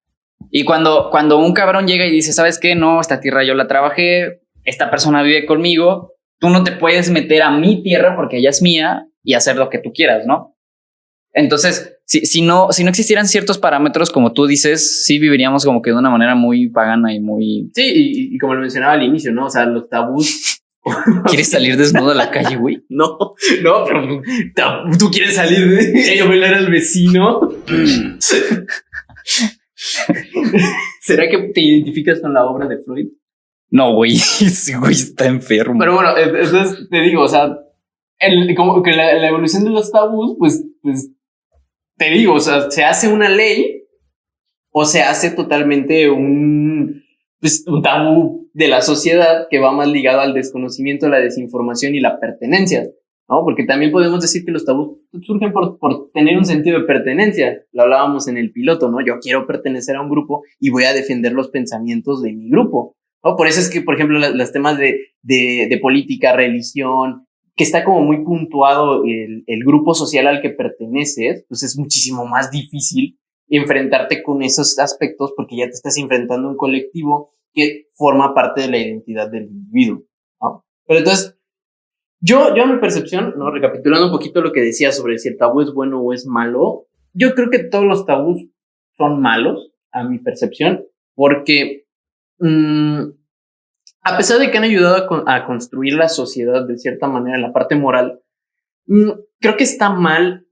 Y cuando, cuando un cabrón llega y dice, ¿sabes qué? No, esta tierra yo la trabajé, esta persona vive conmigo, tú no te puedes meter a mi tierra porque ella es mía y hacer lo que tú quieras, ¿no? Entonces, si, si, no, si no existieran ciertos parámetros, como tú dices, sí viviríamos como que de una manera muy pagana y muy... Sí, y, y como lo mencionaba al inicio, ¿no? O sea, los tabús. ¿Quieres salir desnudo a la calle, güey? No, no, pero tú quieres salir de a bailar al vecino. ¿Será que te identificas con la obra de Freud? No, güey, ese güey está enfermo. Pero bueno, eh, entonces te digo, o sea, el, como que la, la evolución de los tabús, pues, pues, te digo, o sea, se hace una ley o se hace totalmente un, pues, un tabú de la sociedad que va más ligado al desconocimiento, la desinformación y la pertenencia, ¿no? Porque también podemos decir que los tabús surgen por, por tener un sentido de pertenencia. Lo hablábamos en el piloto, ¿no? Yo quiero pertenecer a un grupo y voy a defender los pensamientos de mi grupo. ¿no? Por eso es que, por ejemplo, la- los temas de, de, política, religión, que está como muy puntuado el, el grupo social al que perteneces, pues es muchísimo más difícil enfrentarte con esos aspectos porque ya te estás enfrentando a un colectivo que forma parte de la identidad del individuo, ¿no? Pero entonces, yo, yo a mi percepción, ¿no? Recapitulando un poquito lo que decía sobre si el tabú es bueno o es malo, yo creo que todos los tabús son malos, a mi percepción, porque mm, a pesar de que han ayudado a construir la sociedad de cierta manera, la parte moral, mm, creo que está mal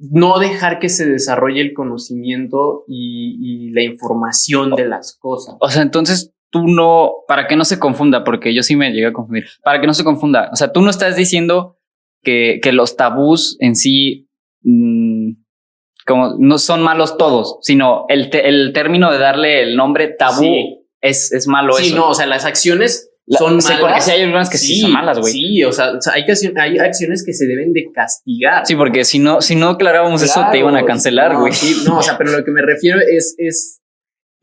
no dejar que se desarrolle el conocimiento y, y la información de las cosas. O sea, entonces tú no, para que no se confunda, porque yo sí me llegué a confundir, para que no se confunda, o sea, tú no estás diciendo que, que los tabús en sí, mm, como no son malos todos, sino el, te- el término de darle el nombre tabú Sí. es, es malo sí, eso. no, o sea, las acciones son sí, malas. porque sí hay algunas que sí, son malas, güey. Sí, o sea, o sea, hay, que, hay acciones que se deben de castigar. Sí, porque si no, si no aclarábamos eso, te iban a cancelar, no, güey. sí, no, o sea, pero lo que me refiero es, es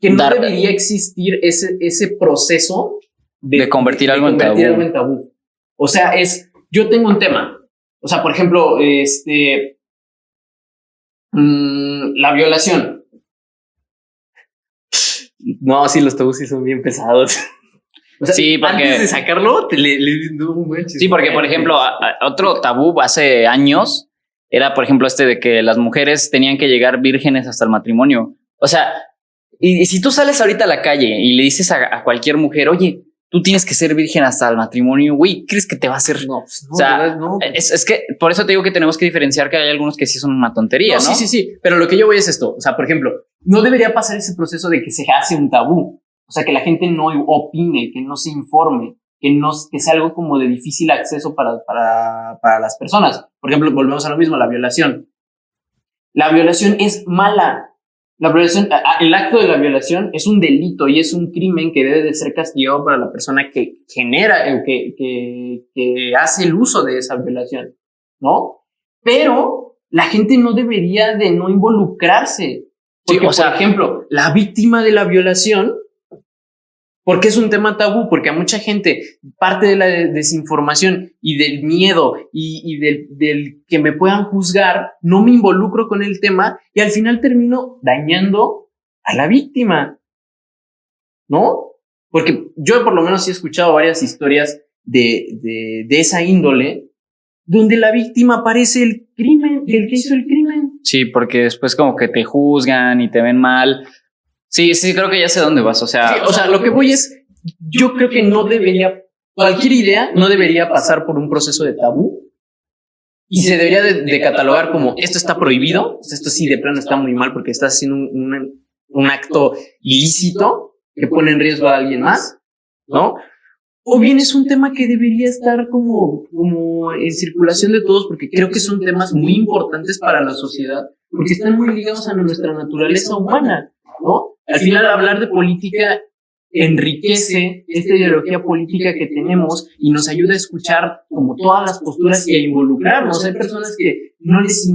que no Dar- debería existir ese, ese proceso De convertir algo en convertir tabú. algo en tabú. O sea, es, yo tengo un tema. O sea, por ejemplo, este, mm, la violación. No, sí, los tabús sí son bien pesados. O sea, Sí, porque- antes de sacarlo, te le, le- no manches. Sí, porque, por ejemplo, a- a- otro tabú hace años era, por ejemplo, este de que las mujeres tenían que llegar vírgenes hasta el matrimonio. O sea, y, y si tú sales ahorita a la calle y le dices a, a cualquier mujer, oye, tú tienes que ser virgen hasta el matrimonio, güey, ¿crees que te va a hacer? no, pues, no, o sea, ¿verdad? no. Es, es que por eso te digo que tenemos que diferenciar que hay algunos que sí son una tontería, ¿no? No, sí, sí, sí. Pero lo que yo voy es esto. O sea, por ejemplo, no debería pasar ese proceso de que se hace un tabú. O sea, que la gente no opine, que no se informe, que no que sea algo como de difícil acceso para, para, para las personas. Por ejemplo, volvemos a lo mismo, la violación. La violación es mala. La violación, el acto de la violación es un delito y es un crimen que debe de ser castigado para la persona que genera, eh, que, que, que hace el uso de esa violación, ¿no? Pero la gente no debería de no involucrarse. Sí, Porque, o sea- por ejemplo, la víctima de la violación, porque es un tema tabú, porque a mucha gente parte de la de- desinformación y del miedo y, del, que me puedan juzgar, no me involucro con el tema y al final termino dañando a la víctima. ¿No? Porque yo por lo menos he escuchado varias historias de, de, de esa índole donde la víctima parece el crimen, el que hizo el crimen. Sí, porque después como que te juzgan y te ven mal. Sí, sí, creo que ya sé dónde vas. O sea, Sí, o sea, lo que voy es, yo creo que no debería, cualquier idea no debería pasar por un proceso de tabú y se debería de, de catalogar como esto está prohibido, esto sí de plano está muy mal porque estás haciendo un, un- un acto ilícito que pone en riesgo a alguien más, ¿no? O bien es un tema que debería estar como, como en circulación de todos porque creo que son temas muy importantes para la sociedad porque están muy ligados a nuestra naturaleza humana, ¿no? Al final hablar de política enriquece esta ideología política que tenemos y nos ayuda a escuchar como todas las posturas y a involucrarnos. Hay personas que no les...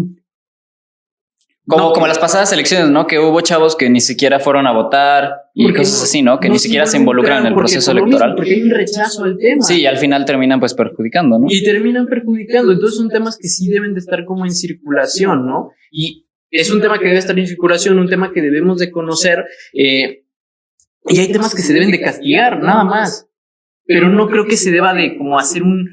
como, no, como las pasadas elecciones, ¿no? Que hubo chavos que ni siquiera fueron a votar y cosas así, ¿no? Que no ni siquiera se involucran en el proceso mismo, electoral. porque hay un rechazo al tema. Sí, y al final terminan pues perjudicando, ¿no? y terminan perjudicando. Entonces son temas que sí deben de estar como en circulación, ¿no? Y es un tema que debe estar en circulación, un tema que debemos de conocer. eh, y hay temas que se deben de castigar, nada más. Pero no creo que se deba de como hacer un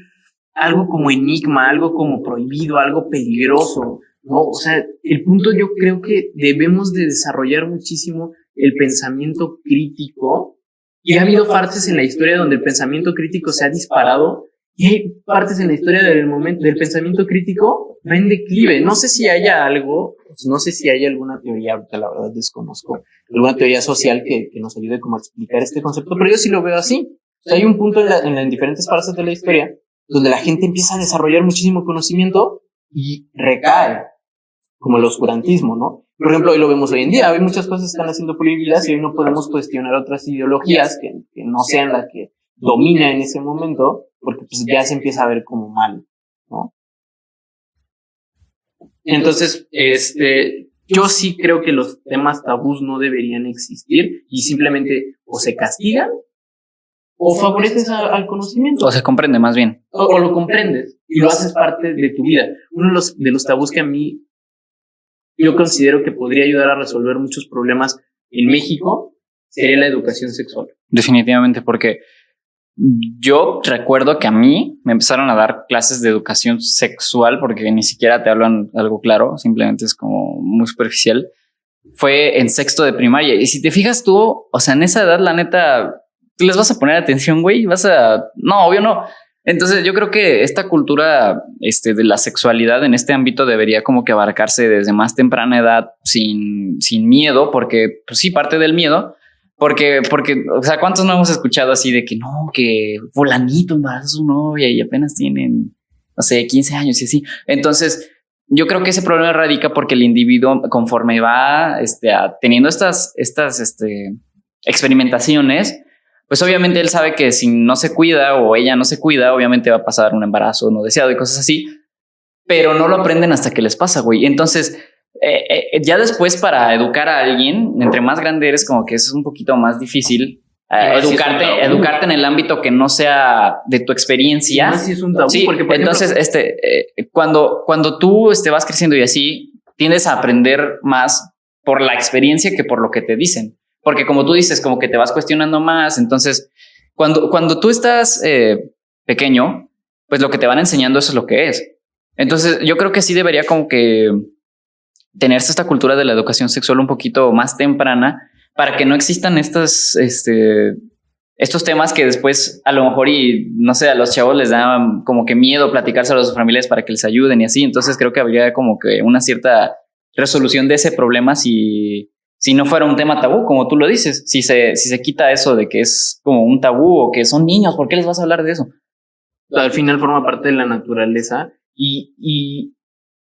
algo como enigma, algo como prohibido, algo peligroso, ¿no? O sea, el punto yo creo que debemos de desarrollar muchísimo el pensamiento crítico y ha habido partes en la historia donde el pensamiento crítico se ha disparado y hay partes en la historia del momento del pensamiento crítico va en declive. No sé si haya algo, no sé si hay alguna teoría, ahorita la verdad desconozco, alguna teoría social que, que nos ayude como a explicar este concepto, pero yo sí lo veo así. O sea, hay un punto en, la- en diferentes partes de la historia donde la gente empieza a desarrollar muchísimo conocimiento y recae, como el oscurantismo, ¿no? Por ejemplo, hoy lo vemos hoy en día, hoy muchas cosas están haciendo prohibidas y hoy no podemos cuestionar otras ideologías que, que no sean las que domina en ese momento, porque pues ya se empieza a ver como mal, ¿no? Entonces, este, yo sí creo que los temas tabús no deberían existir y simplemente o se castigan o favoreces a- al conocimiento O se comprende más bien. o, o lo comprendes y lo haces parte de tu vida. Uno de los, de los tabús que a mí yo considero que podría ayudar a resolver muchos problemas en México sería la educación sexual. Definitivamente, porque yo recuerdo que a mí me empezaron a dar clases de educación sexual porque ni siquiera te hablan algo claro, simplemente es como muy superficial. Fue en sexto de primaria. Y si te fijas tú, o sea, en esa edad, la neta, les vas a poner atención, güey. Vas a. No, obvio no. Entonces yo creo que esta cultura este, de la sexualidad en este ámbito debería como que abarcarse desde más temprana edad sin, sin miedo, porque pues sí, parte del miedo, porque, porque, o sea, ¿cuántos no hemos escuchado así de que no, que fulanito embarazó a su novia y apenas tienen, no sé, 15 años y así? Entonces, yo creo que ese problema radica porque el individuo, conforme va este, teniendo estas, estas, este, experimentaciones, pues obviamente él sabe que si no se cuida o ella no se cuida, obviamente va a pasar un embarazo no deseado y cosas así, pero no lo aprenden hasta que les pasa, güey. Entonces, eh, eh, ya después para educar a alguien, entre más grande eres, como que es un poquito más difícil eh, educarte, educarte en el ámbito que no sea de tu experiencia. Sí, es un tabú. Sí, porque, por entonces, este, cuando, cuando tú este, vas creciendo y así, tiendes a aprender más por la experiencia que por lo que te dicen. Porque como tú dices, como que te vas cuestionando más. Entonces, cuando, cuando tú estás pequeño, pues lo que te van enseñando eso es lo que es. Entonces, yo creo que sí debería como que tenerse esta cultura de la educación sexual un poquito más temprana para que no existan este, estos temas que después a lo mejor y no sé, a los chavos les da como que miedo platicarse a sus familias para que les ayuden y así. Entonces creo que habría como que una cierta resolución de ese problema si, si no fuera un tema tabú, como tú lo dices, si se, si se quita eso de que es como un tabú o que son niños, ¿por qué les vas a hablar de eso? Al final forma parte de la naturaleza y, y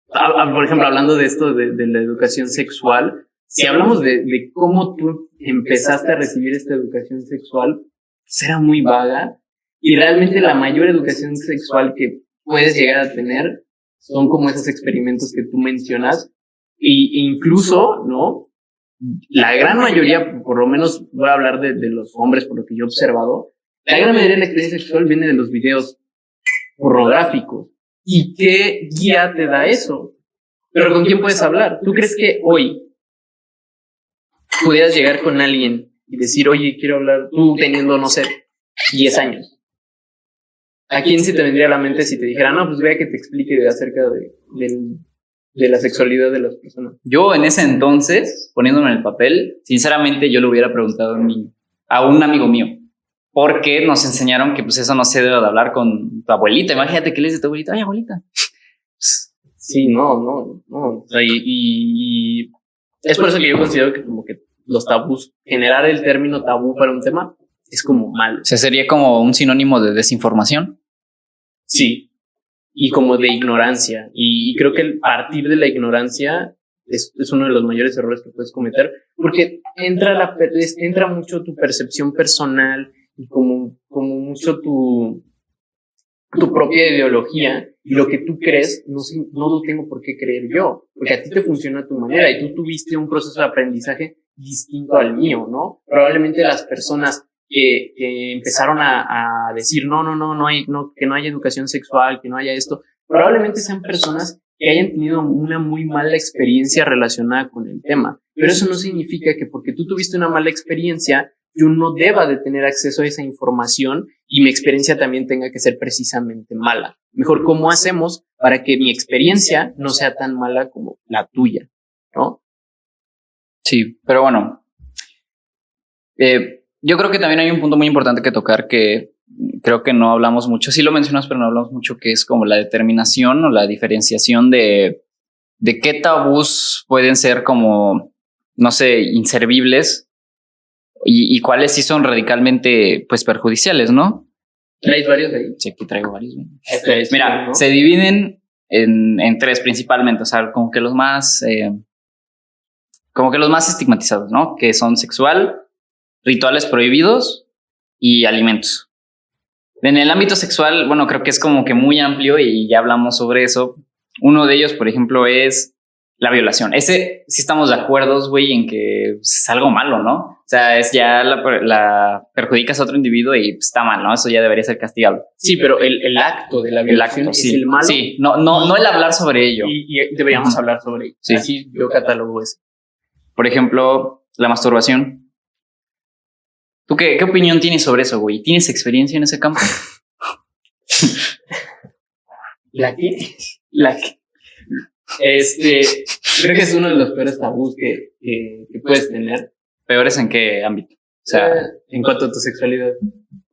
por ejemplo, hablando de esto de, de la educación sexual, si hablamos de, de, cómo tú empezaste a recibir esta educación sexual, será muy vaga y realmente la mayor educación sexual que puedes llegar a tener son como esos experimentos que tú mencionas y incluso, ¿no? la gran mayoría, por lo menos voy a hablar de, de, los hombres, por lo que yo he observado, la gran mayoría de la experiencia sexual viene de los videos pornográficos. ¿Y qué guía te da eso? Pero ¿con quién puedes hablar? ¿Tú crees que hoy pudieras llegar con alguien y decir, oye, quiero hablar, tú teniendo, no sé, 10 años? ¿A quién se te vendría a la mente si te dijera, no, pues vea que te explique acerca de, de la sexualidad de las personas. Yo en ese entonces, poniéndome en el papel, sinceramente yo le hubiera preguntado a un niño, a un amigo mío, porque nos enseñaron que pues eso no se debe de hablar con tu abuelita. Imagínate que le dice a tu abuelita, ay abuelita. Sí, no, no, no. y, y, es por eso que yo considero que como que los tabús, generar el término tabú para un tema es como mal. O sea, sería como un sinónimo de desinformación. Sí, y como de ignorancia. Y, creo que el partir de la ignorancia es, es, uno de los mayores errores que puedes cometer, porque entra, la, entra mucho tu percepción personal y como, como mucho tu, tu propia ideología y lo que tú crees, no, no lo tengo por qué creer yo, porque a ti te funciona a tu manera y tú tuviste un proceso de aprendizaje distinto al mío, ¿no? Probablemente las personas que, que empezaron a, a, decir, no, no, no, no hay, no, que no haya educación sexual, que no haya esto, probablemente sean personas que hayan tenido una muy mala experiencia relacionada con el tema. Pero eso no significa que porque tú tuviste una mala experiencia, yo no deba de tener acceso a esa información y mi experiencia también tenga que ser precisamente mala. Mejor, ¿cómo hacemos para que mi experiencia no sea tan mala como la tuya? ¿No? Sí, pero bueno. Eh, yo creo que también hay un punto muy importante que tocar que creo que no hablamos mucho, sí lo mencionas, pero no hablamos mucho, que es como la determinación o la diferenciación de, de qué tabús pueden ser como, no sé, inservibles y, cuáles sí son radicalmente, pues, perjudiciales, ¿no? ¿Traes varios ahí? Sí, aquí traigo varios. Este, mira, se dividen en, en, tres principalmente, o sea, como que los más, eh, como que los más estigmatizados, ¿no? Que son sexual, rituales prohibidos y alimentos. En el ámbito sexual, bueno, creo que es como que muy amplio y ya hablamos sobre eso. Uno de ellos, por ejemplo, es la violación. Ese sí estamos de acuerdo, güey, en que es algo malo, ¿no? O sea, es ya la, perjudicas a otro individuo y está mal, ¿no? Eso ya debería ser castigable. Sí, pero el, acto de la violación es el malo. Sí, no, no, no el hablar sobre ello. Y, deberíamos hablar sobre ello. Sí. Así yo catalogo eso. Por ejemplo, la masturbación. ¿Tú qué, qué opinión tienes sobre eso, güey? ¿Tienes experiencia en ese campo? la que, la que, este, creo que es uno de los peores tabús que, que, puedes tener. ¿Peores en qué ámbito? O sea, eh, en cuanto a tu sexualidad.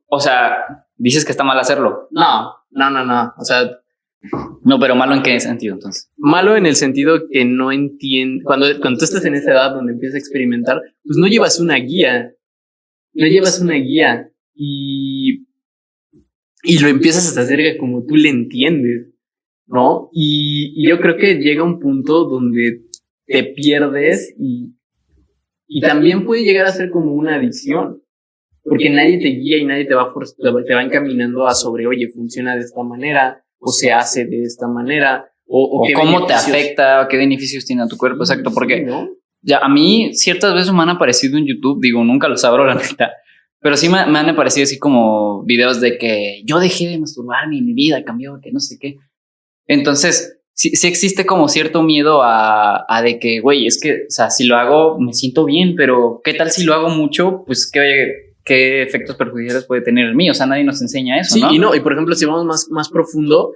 O sea, dices que está mal hacerlo. No, no, no, no. O sea, no, pero malo en qué sentido entonces? Malo en el sentido que no entiende, cuando, cuando tú estás en esa edad donde empiezas a experimentar, pues no llevas una guía no llevas una guía y, y lo empiezas a hacer como tú le entiendes, ¿no? Y, yo creo que llega un punto donde te pierdes y, Y también puede llegar a ser como una adicción, porque nadie te guía y nadie te va, te va encaminando a sobre, oye, funciona de esta manera, o se hace de esta manera, o, o, cómo te afecta, o qué beneficios tiene a tu cuerpo, exacto, porque ya a mí ciertas veces me han aparecido en YouTube, digo, nunca los abro la neta, pero sí me, me, han aparecido así como videos de que yo dejé de masturbarme y mi vida cambió, que no sé qué. Entonces, sí, sí existe como cierto miedo a, a de que, güey, es que, o sea, si lo hago me siento bien, pero ¿qué tal si lo hago mucho? Pues qué, qué efectos perjudiciales puede tener en mí. O sea, nadie nos enseña eso. Sí, y no, y por ejemplo, si vamos más, más profundo,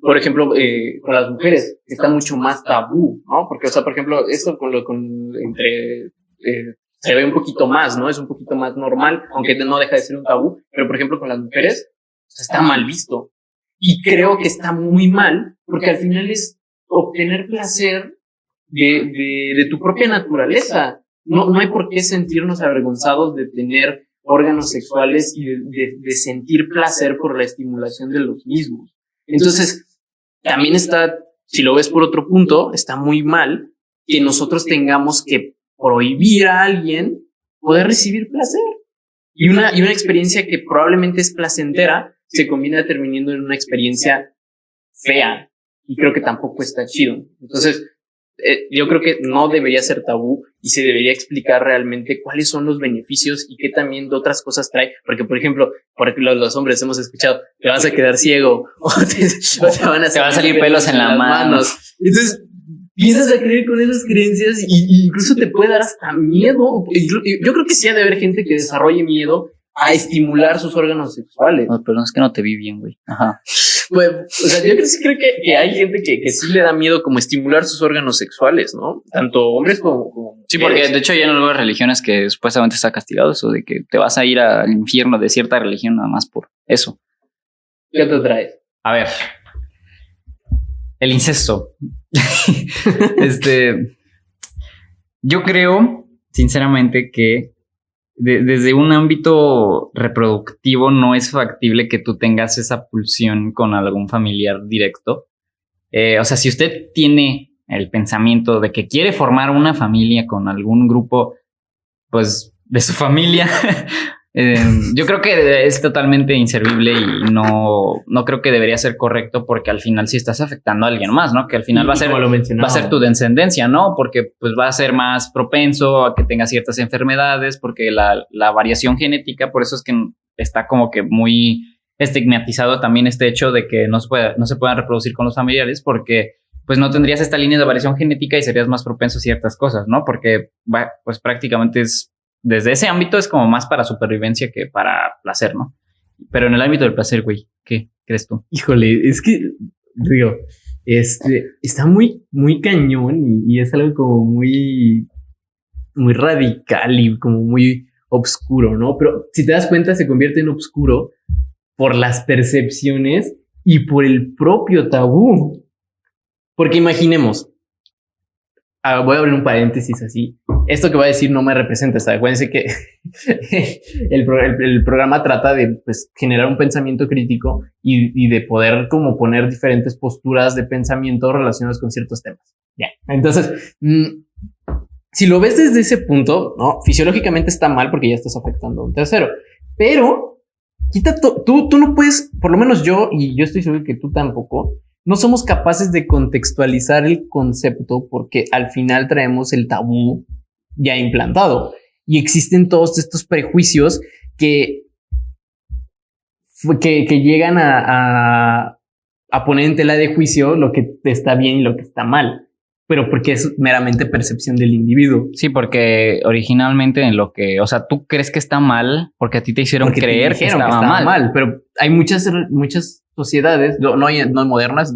por ejemplo, eh, con las mujeres está mucho más tabú, ¿no? Porque, o sea, por ejemplo, esto con lo, con, entre, eh, se ve un poquito más, ¿no? Es un poquito más normal, aunque no deja de ser un tabú, pero por ejemplo, con las mujeres, está mal visto. Y creo que está muy mal, porque al final es obtener placer de, de, de tu propia naturaleza. No, no hay por qué sentirnos avergonzados de tener órganos sexuales y de, de, sentir placer por la estimulación de los mismos. Entonces, también está, si lo ves por otro punto, está muy mal que nosotros tengamos que prohibir a alguien poder recibir placer. Y una, y una experiencia que probablemente es placentera se combina terminando en una experiencia fea. Y creo que tampoco está chido. Entonces, eh, yo creo que no debería ser tabú y se debería explicar realmente cuáles son los beneficios y qué también de otras cosas trae. Porque, por ejemplo, por ejemplo, los hombres hemos escuchado, te vas a quedar ciego o te, van, a salir pelos en, las manos. Entonces, empiezas a creer con esas creencias y, incluso te puede dar hasta miedo. Yo creo que sí ha de haber gente que desarrolle miedo a estimular sus órganos sexuales. No, pero es que no te vi bien, güey. Ajá. Pues, o sea, yo creo, sí creo que, que, hay gente que, que, sí le da miedo como estimular sus órganos sexuales, ¿no? Tanto hombres como... sí, porque de hecho hay en algunas religiones que supuestamente está castigado eso de que te vas a ir al infierno de cierta religión nada más por eso. ¿Qué te traes? A ver. El incesto. este. Yo creo, sinceramente, que desde un ámbito reproductivo no es factible que tú tengas esa pulsión con algún familiar directo. Eh, o sea, si usted tiene el pensamiento de que quiere formar una familia con algún grupo, pues de su familia, Eh, yo creo que es totalmente inservible y no, no creo que debería ser correcto porque al final sí estás afectando a alguien más, ¿no? Que al final va a ser, va a ser tu descendencia, ¿no? Porque pues va a ser más propenso a que tenga ciertas enfermedades porque la, la variación genética, por eso es que está como que muy estigmatizado también este hecho de que no se, pueda, no se puedan reproducir con los familiares porque pues no tendrías esta línea de variación genética y serías más propenso a ciertas cosas, ¿no? Porque pues prácticamente es desde ese ámbito es como más para supervivencia que para placer, ¿no? Pero en el ámbito del placer, güey, ¿qué crees tú? Híjole, es que, digo, este, está muy, muy cañón y, es algo como muy, muy radical y como muy obscuro, ¿no? Pero si te das cuenta, se convierte en obscuro por las percepciones y por el propio tabú. Porque imaginemos, Ah, voy a abrir un paréntesis así. Esto que voy a decir no me representa. Acuérdense que el, el, programa trata de pues, generar un pensamiento crítico y, y, de poder como poner diferentes posturas de pensamiento relacionadas con ciertos temas. Ya. Entonces, mm, si lo ves desde ese punto, no, fisiológicamente está mal porque ya estás afectando a un tercero. Pero quita tú, tú no puedes, por lo menos yo, y yo estoy seguro que tú tampoco, no somos capaces de contextualizar el concepto porque al final traemos el tabú ya implantado y existen todos estos prejuicios que, que, llegan a, a, poner en tela de juicio lo que está bien y lo que está mal pero porque es meramente percepción del individuo. Sí, porque originalmente en lo que, o sea, tú crees que está mal porque a ti te hicieron creer que, estaba mal. mal. Pero hay muchas, muchas sociedades, no, hay, no modernas,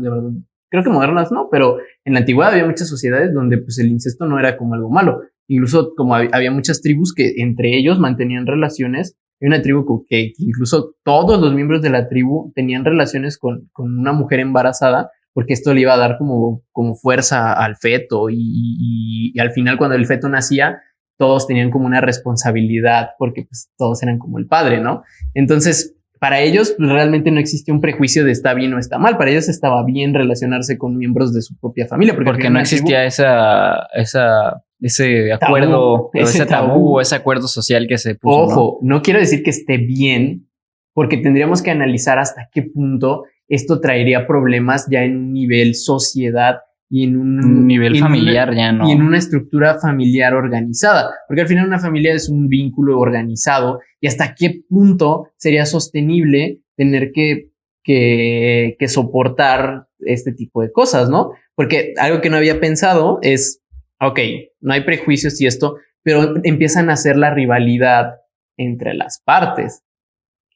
creo que modernas no, pero en la antigüedad había muchas sociedades donde pues el incesto no era como algo malo. Incluso como había muchas tribus que entre ellos mantenían relaciones. Hay una tribu que, incluso todos los miembros de la tribu tenían relaciones con, con una mujer embarazada porque esto le iba a dar como, como fuerza al feto y, y, al final cuando el feto nacía, todos tenían como una responsabilidad porque pues todos eran como el padre, ¿no? Entonces, para ellos realmente no existía un prejuicio de está bien o está mal, para ellos estaba bien relacionarse con miembros de su propia familia. Porque, no existía esa, esa ese acuerdo, ese, tabú, ese acuerdo social que se puso. Ojo, ¿no? quiero decir que esté bien, porque tendríamos que analizar hasta qué punto esto traería problemas ya en un nivel sociedad y en un, nivel familiar ya no. Y en una estructura familiar organizada, porque al final una familia es un vínculo organizado y hasta qué punto sería sostenible tener que, que, que soportar este tipo de cosas, ¿no? Porque algo que no había pensado es, ok, no hay prejuicios y esto, pero empiezan a hacer la rivalidad entre las partes.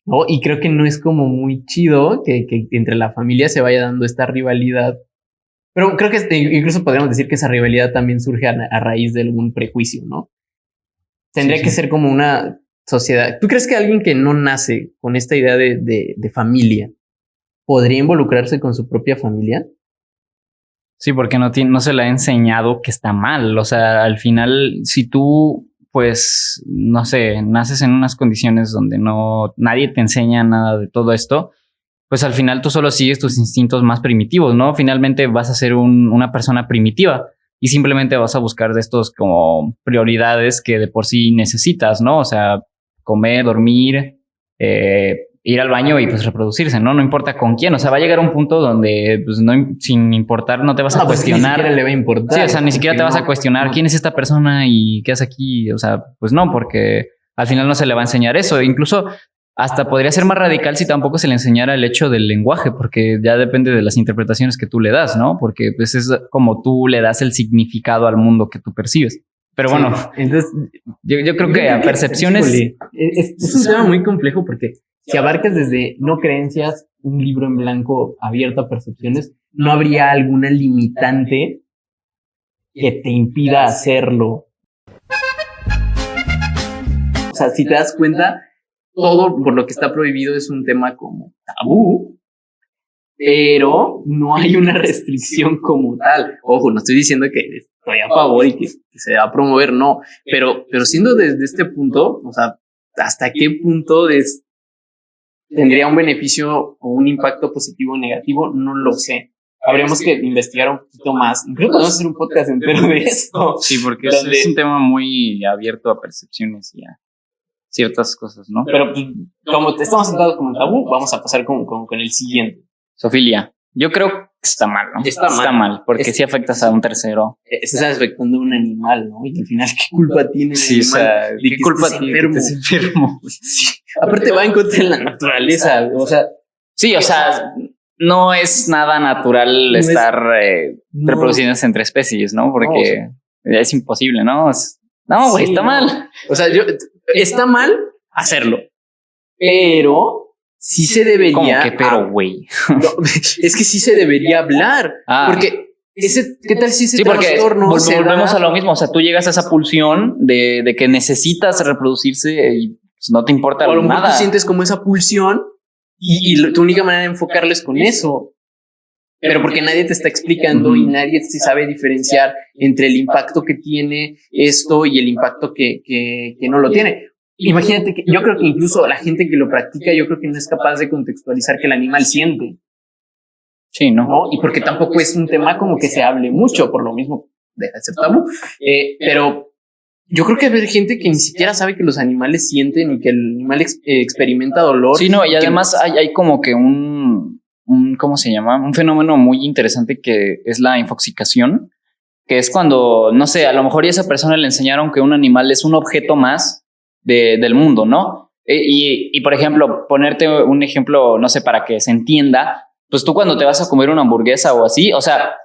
¿no? Y creo que no es como muy chido que, que entre la familia se vaya dando esta rivalidad pero creo que este, incluso podríamos decir que esa rivalidad también surge a, raíz de algún prejuicio, ¿no? Tendría que ser como una sociedad. ¿Tú crees que alguien que no nace con esta idea de, de, familia podría involucrarse con su propia familia? Sí, porque no, no se le ha enseñado que está mal. O sea, al final, si tú, pues, no sé, naces en unas condiciones donde no nadie te enseña nada de todo esto, pues al final tú solo sigues tus instintos más primitivos, ¿no? Finalmente vas a ser una persona primitiva y simplemente vas a buscar de estos como prioridades que de por sí necesitas, ¿no? O sea, comer, dormir, eh, ir al baño y pues reproducirse, ¿no? No importa con quién, o sea, va a llegar un punto donde pues no, sin importar, no te vas a pues, cuestionar. ni le va a importar. Sí, o sea, ni siquiera te vas a cuestionar quién es esta persona y qué hace aquí, o sea, pues no, porque al final no se le va a enseñar eso. Incluso hasta podría ser más radical si tampoco se le enseñara el hecho del lenguaje, porque ya depende de las interpretaciones que tú le das, ¿no? Porque pues es como tú le das el significado al mundo que tú percibes. Pero bueno, entonces yo, creo que a percepciones... Es, es, un tema muy complejo porque si abarcas desde no creencias, un libro en blanco abierto a percepciones, no habría alguna limitante que te impida hacerlo. O sea, si te das cuenta, todo por lo que está prohibido es un tema como tabú, pero no hay una restricción como tal. Ojo, no estoy diciendo que estoy a favor y que, se va a promover, no, pero, pero siendo desde este punto, o sea, hasta qué punto tendría un beneficio o un impacto positivo o negativo, no lo sé. Habríamos que investigar un poquito más. Incluso podemos hacer un podcast entero de esto. Sí, porque es un tema muy abierto a percepciones y a ciertas cosas, ¿no? Pero pues, como estamos sentados con el tabú, vamos a pasar con, con, el siguiente. Sofilia. Yo creo que está mal, ¿no? Está, mal. porque si afectas a un tercero. Estás afectando a un animal, ¿no? Y al final, ¿qué culpa tiene el sí, O sea, ¿qué culpa tiene que enfermo? Aparte va en contra de la naturaleza, o sea... Sí, o sea, no es nada natural estar eh, reproduciéndose entre especies, ¿no? Porque es imposible, ¿no? no, güey, está mal. O sea, yo está mal hacerlo, pero sí se debería. ¿Cómo que pero, güey? es que sí se debería hablar. Ah. Porque ese, ¿qué tal si ese sí, porque volvemos a lo mismo. O sea, tú llegas a esa pulsión de, de que necesitas reproducirse y pues, no te importa o a lo mejor nada. Tú sientes como esa pulsión y, y tu única manera de enfocarles con eso. Pero porque nadie te está explicando y nadie se sabe diferenciar entre el impacto que tiene esto y el impacto que, que, que no lo tiene. Imagínate que yo creo que incluso la gente que lo practica, yo creo que no es capaz de contextualizar que el animal siente. Sí, ¿no? Y porque tampoco es un tema como que se hable mucho, por lo mismo deja de tabú. Eh, pero yo creo que hay gente que ni siquiera sabe que los animales sienten y que el animal experimenta dolor. Sí, no, y además hay, hay como que un, un, ¿cómo se llama? Un fenómeno muy interesante que es la infoxicación, que es cuando, no sé, a lo mejor a esa persona le enseñaron que un animal es un objeto más del mundo, ¿no? E, y, y, por ejemplo, ponerte un ejemplo, no sé, para que se entienda, pues tú cuando te vas a comer una hamburguesa o así, o sea,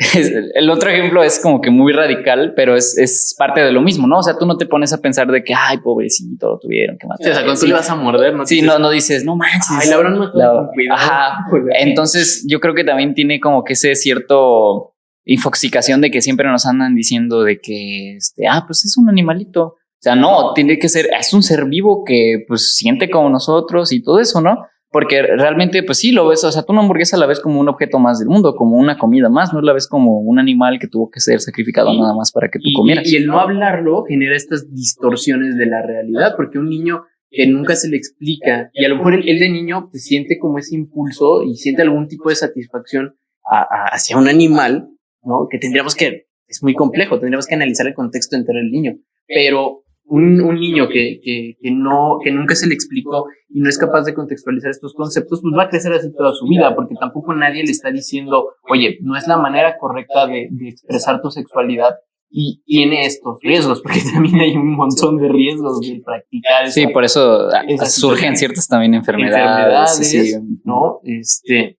el otro ejemplo es como que muy radical, pero es, es, parte de lo mismo, ¿no? O sea, tú no te pones a pensar de que, ay, pobrecito, lo tuvieron, que Sí, o sea, cuando tú le vas a morder, ¿no? Sí, no, no dices, no manches. Ay, la verdad no Ajá. Entonces, yo creo que también tiene como que ese cierto infoxicación de que siempre nos andan diciendo de que, este, ah, pues es un animalito. O sea, no, tiene que ser, es un ser vivo que pues siente como nosotros y todo eso, ¿no? Porque realmente, pues sí, lo ves, o sea, tú una hamburguesa la ves como un objeto más del mundo, como una comida más, no la ves como un animal que tuvo que ser sacrificado nada más para que tú comieras. Y, el no hablarlo genera estas distorsiones de la realidad, porque un niño que nunca se le explica, y a lo mejor él, de niño pues, siente como ese impulso y siente algún tipo de satisfacción hacia un animal, ¿no? Que tendríamos que es muy complejo, tendríamos que analizar el contexto entero del niño, pero un, un niño que, que, que, no, que nunca se le explicó y no es capaz de contextualizar estos conceptos, pues va a crecer así toda su vida, porque tampoco nadie le está diciendo, oye, no es la manera correcta de, de expresar tu sexualidad y tiene estos riesgos, porque también hay un montón de riesgos de practicar. Sí, por eso surgen ciertas también enfermedades. enfermedades ¿no? Este,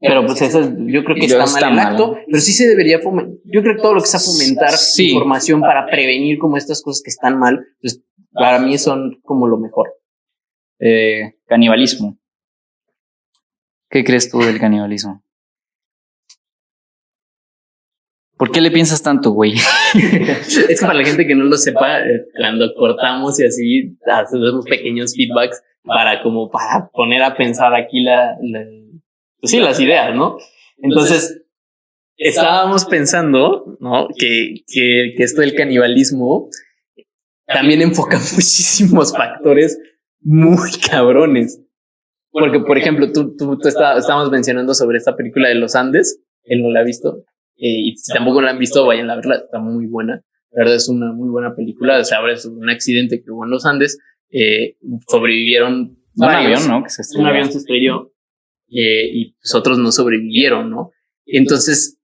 pero pues eso yo creo que está, mal el acto, pero sí se debería fomentar. Yo creo que todo lo que sea fomentar información para prevenir como estas cosas que están mal, pues para mí son como lo mejor. Eh, canibalismo. ¿Qué crees tú del canibalismo? ¿Por qué le piensas tanto, güey? es que para la gente que no lo sepa, eh, cuando cortamos y así hacemos pequeños feedbacks para como para poner a pensar aquí la pues sí, las ideas, ¿no? Entonces, estábamos pensando, ¿no? Que, que, que esto del canibalismo también enfoca muchísimos factores muy cabrones. Porque, por ejemplo, tú, tú, tú estábamos mencionando sobre esta película de los Andes, él no la ha visto, eh, y si tampoco la han visto, vayan a verla, está muy buena. La verdad es una muy buena película, se habla sobre un accidente que hubo en los Andes, eh, sobrevivieron un avión, ¿no? Que se un avión se estrelló eh, y pues otros no sobrevivieron, ¿no? Entonces,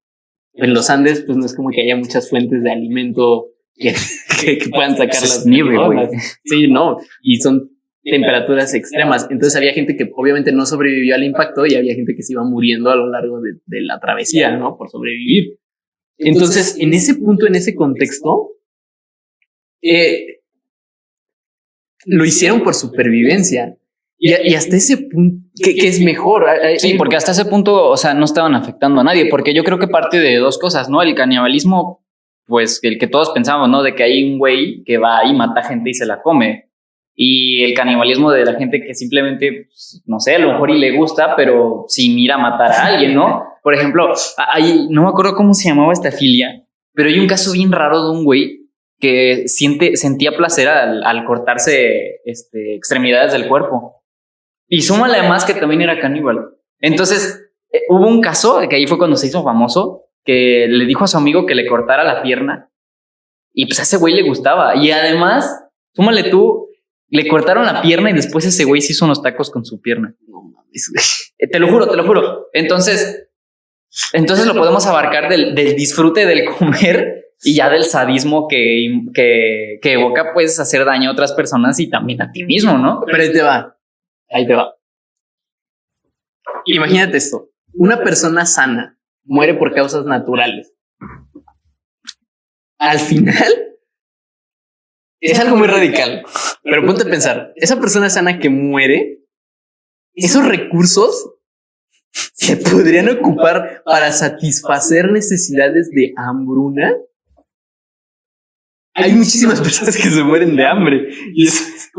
en los Andes, pues no es como que haya muchas fuentes de alimento que, que, puedan sacar las nieve, güey. Sí, no, y son temperaturas extremas. Entonces había gente que obviamente no sobrevivió al impacto y había gente que se iba muriendo a lo largo de, de la travesía, ¿no? Por sobrevivir. Entonces, en ese punto, en ese contexto, eh, lo hicieron por supervivencia. Y, hasta ese punto, que, es mejor. Sí, porque hasta ese punto, o sea, no estaban afectando a nadie, porque yo creo que parte de dos cosas, ¿no? El canibalismo, pues el que todos pensamos, ¿no? De que hay un güey que va y mata gente y se la come. Y el canibalismo de la gente que simplemente, pues, no sé, a lo mejor y le gusta, pero sin ir a matar a alguien, ¿no? Por ejemplo, hay, no me acuerdo cómo se llamaba esta filia, pero hay un caso bien raro de un güey que siente, sentía placer al, al cortarse este, extremidades del cuerpo. Y súmale además que también era caníbal. Entonces, eh, hubo un caso, que ahí fue cuando se hizo famoso, que le dijo a su amigo que le cortara la pierna. Y pues a ese güey le gustaba. Y además, súmale tú, le cortaron la pierna y después ese güey se hizo unos tacos con su pierna. Eh, te lo juro, te lo juro. Entonces, entonces lo podemos abarcar del, del disfrute del comer y ya del sadismo que, que, que evoca pues hacer daño a otras personas y también a ti mismo, ¿no? Pero te va. Ahí te va. Imagínate esto. Una persona sana muere por causas naturales. Al final, es algo muy radical. Pero ponte a pensar, esa persona sana que muere, esos recursos se podrían ocupar para satisfacer necesidades de hambruna hay muchísimas personas que se mueren de hambre.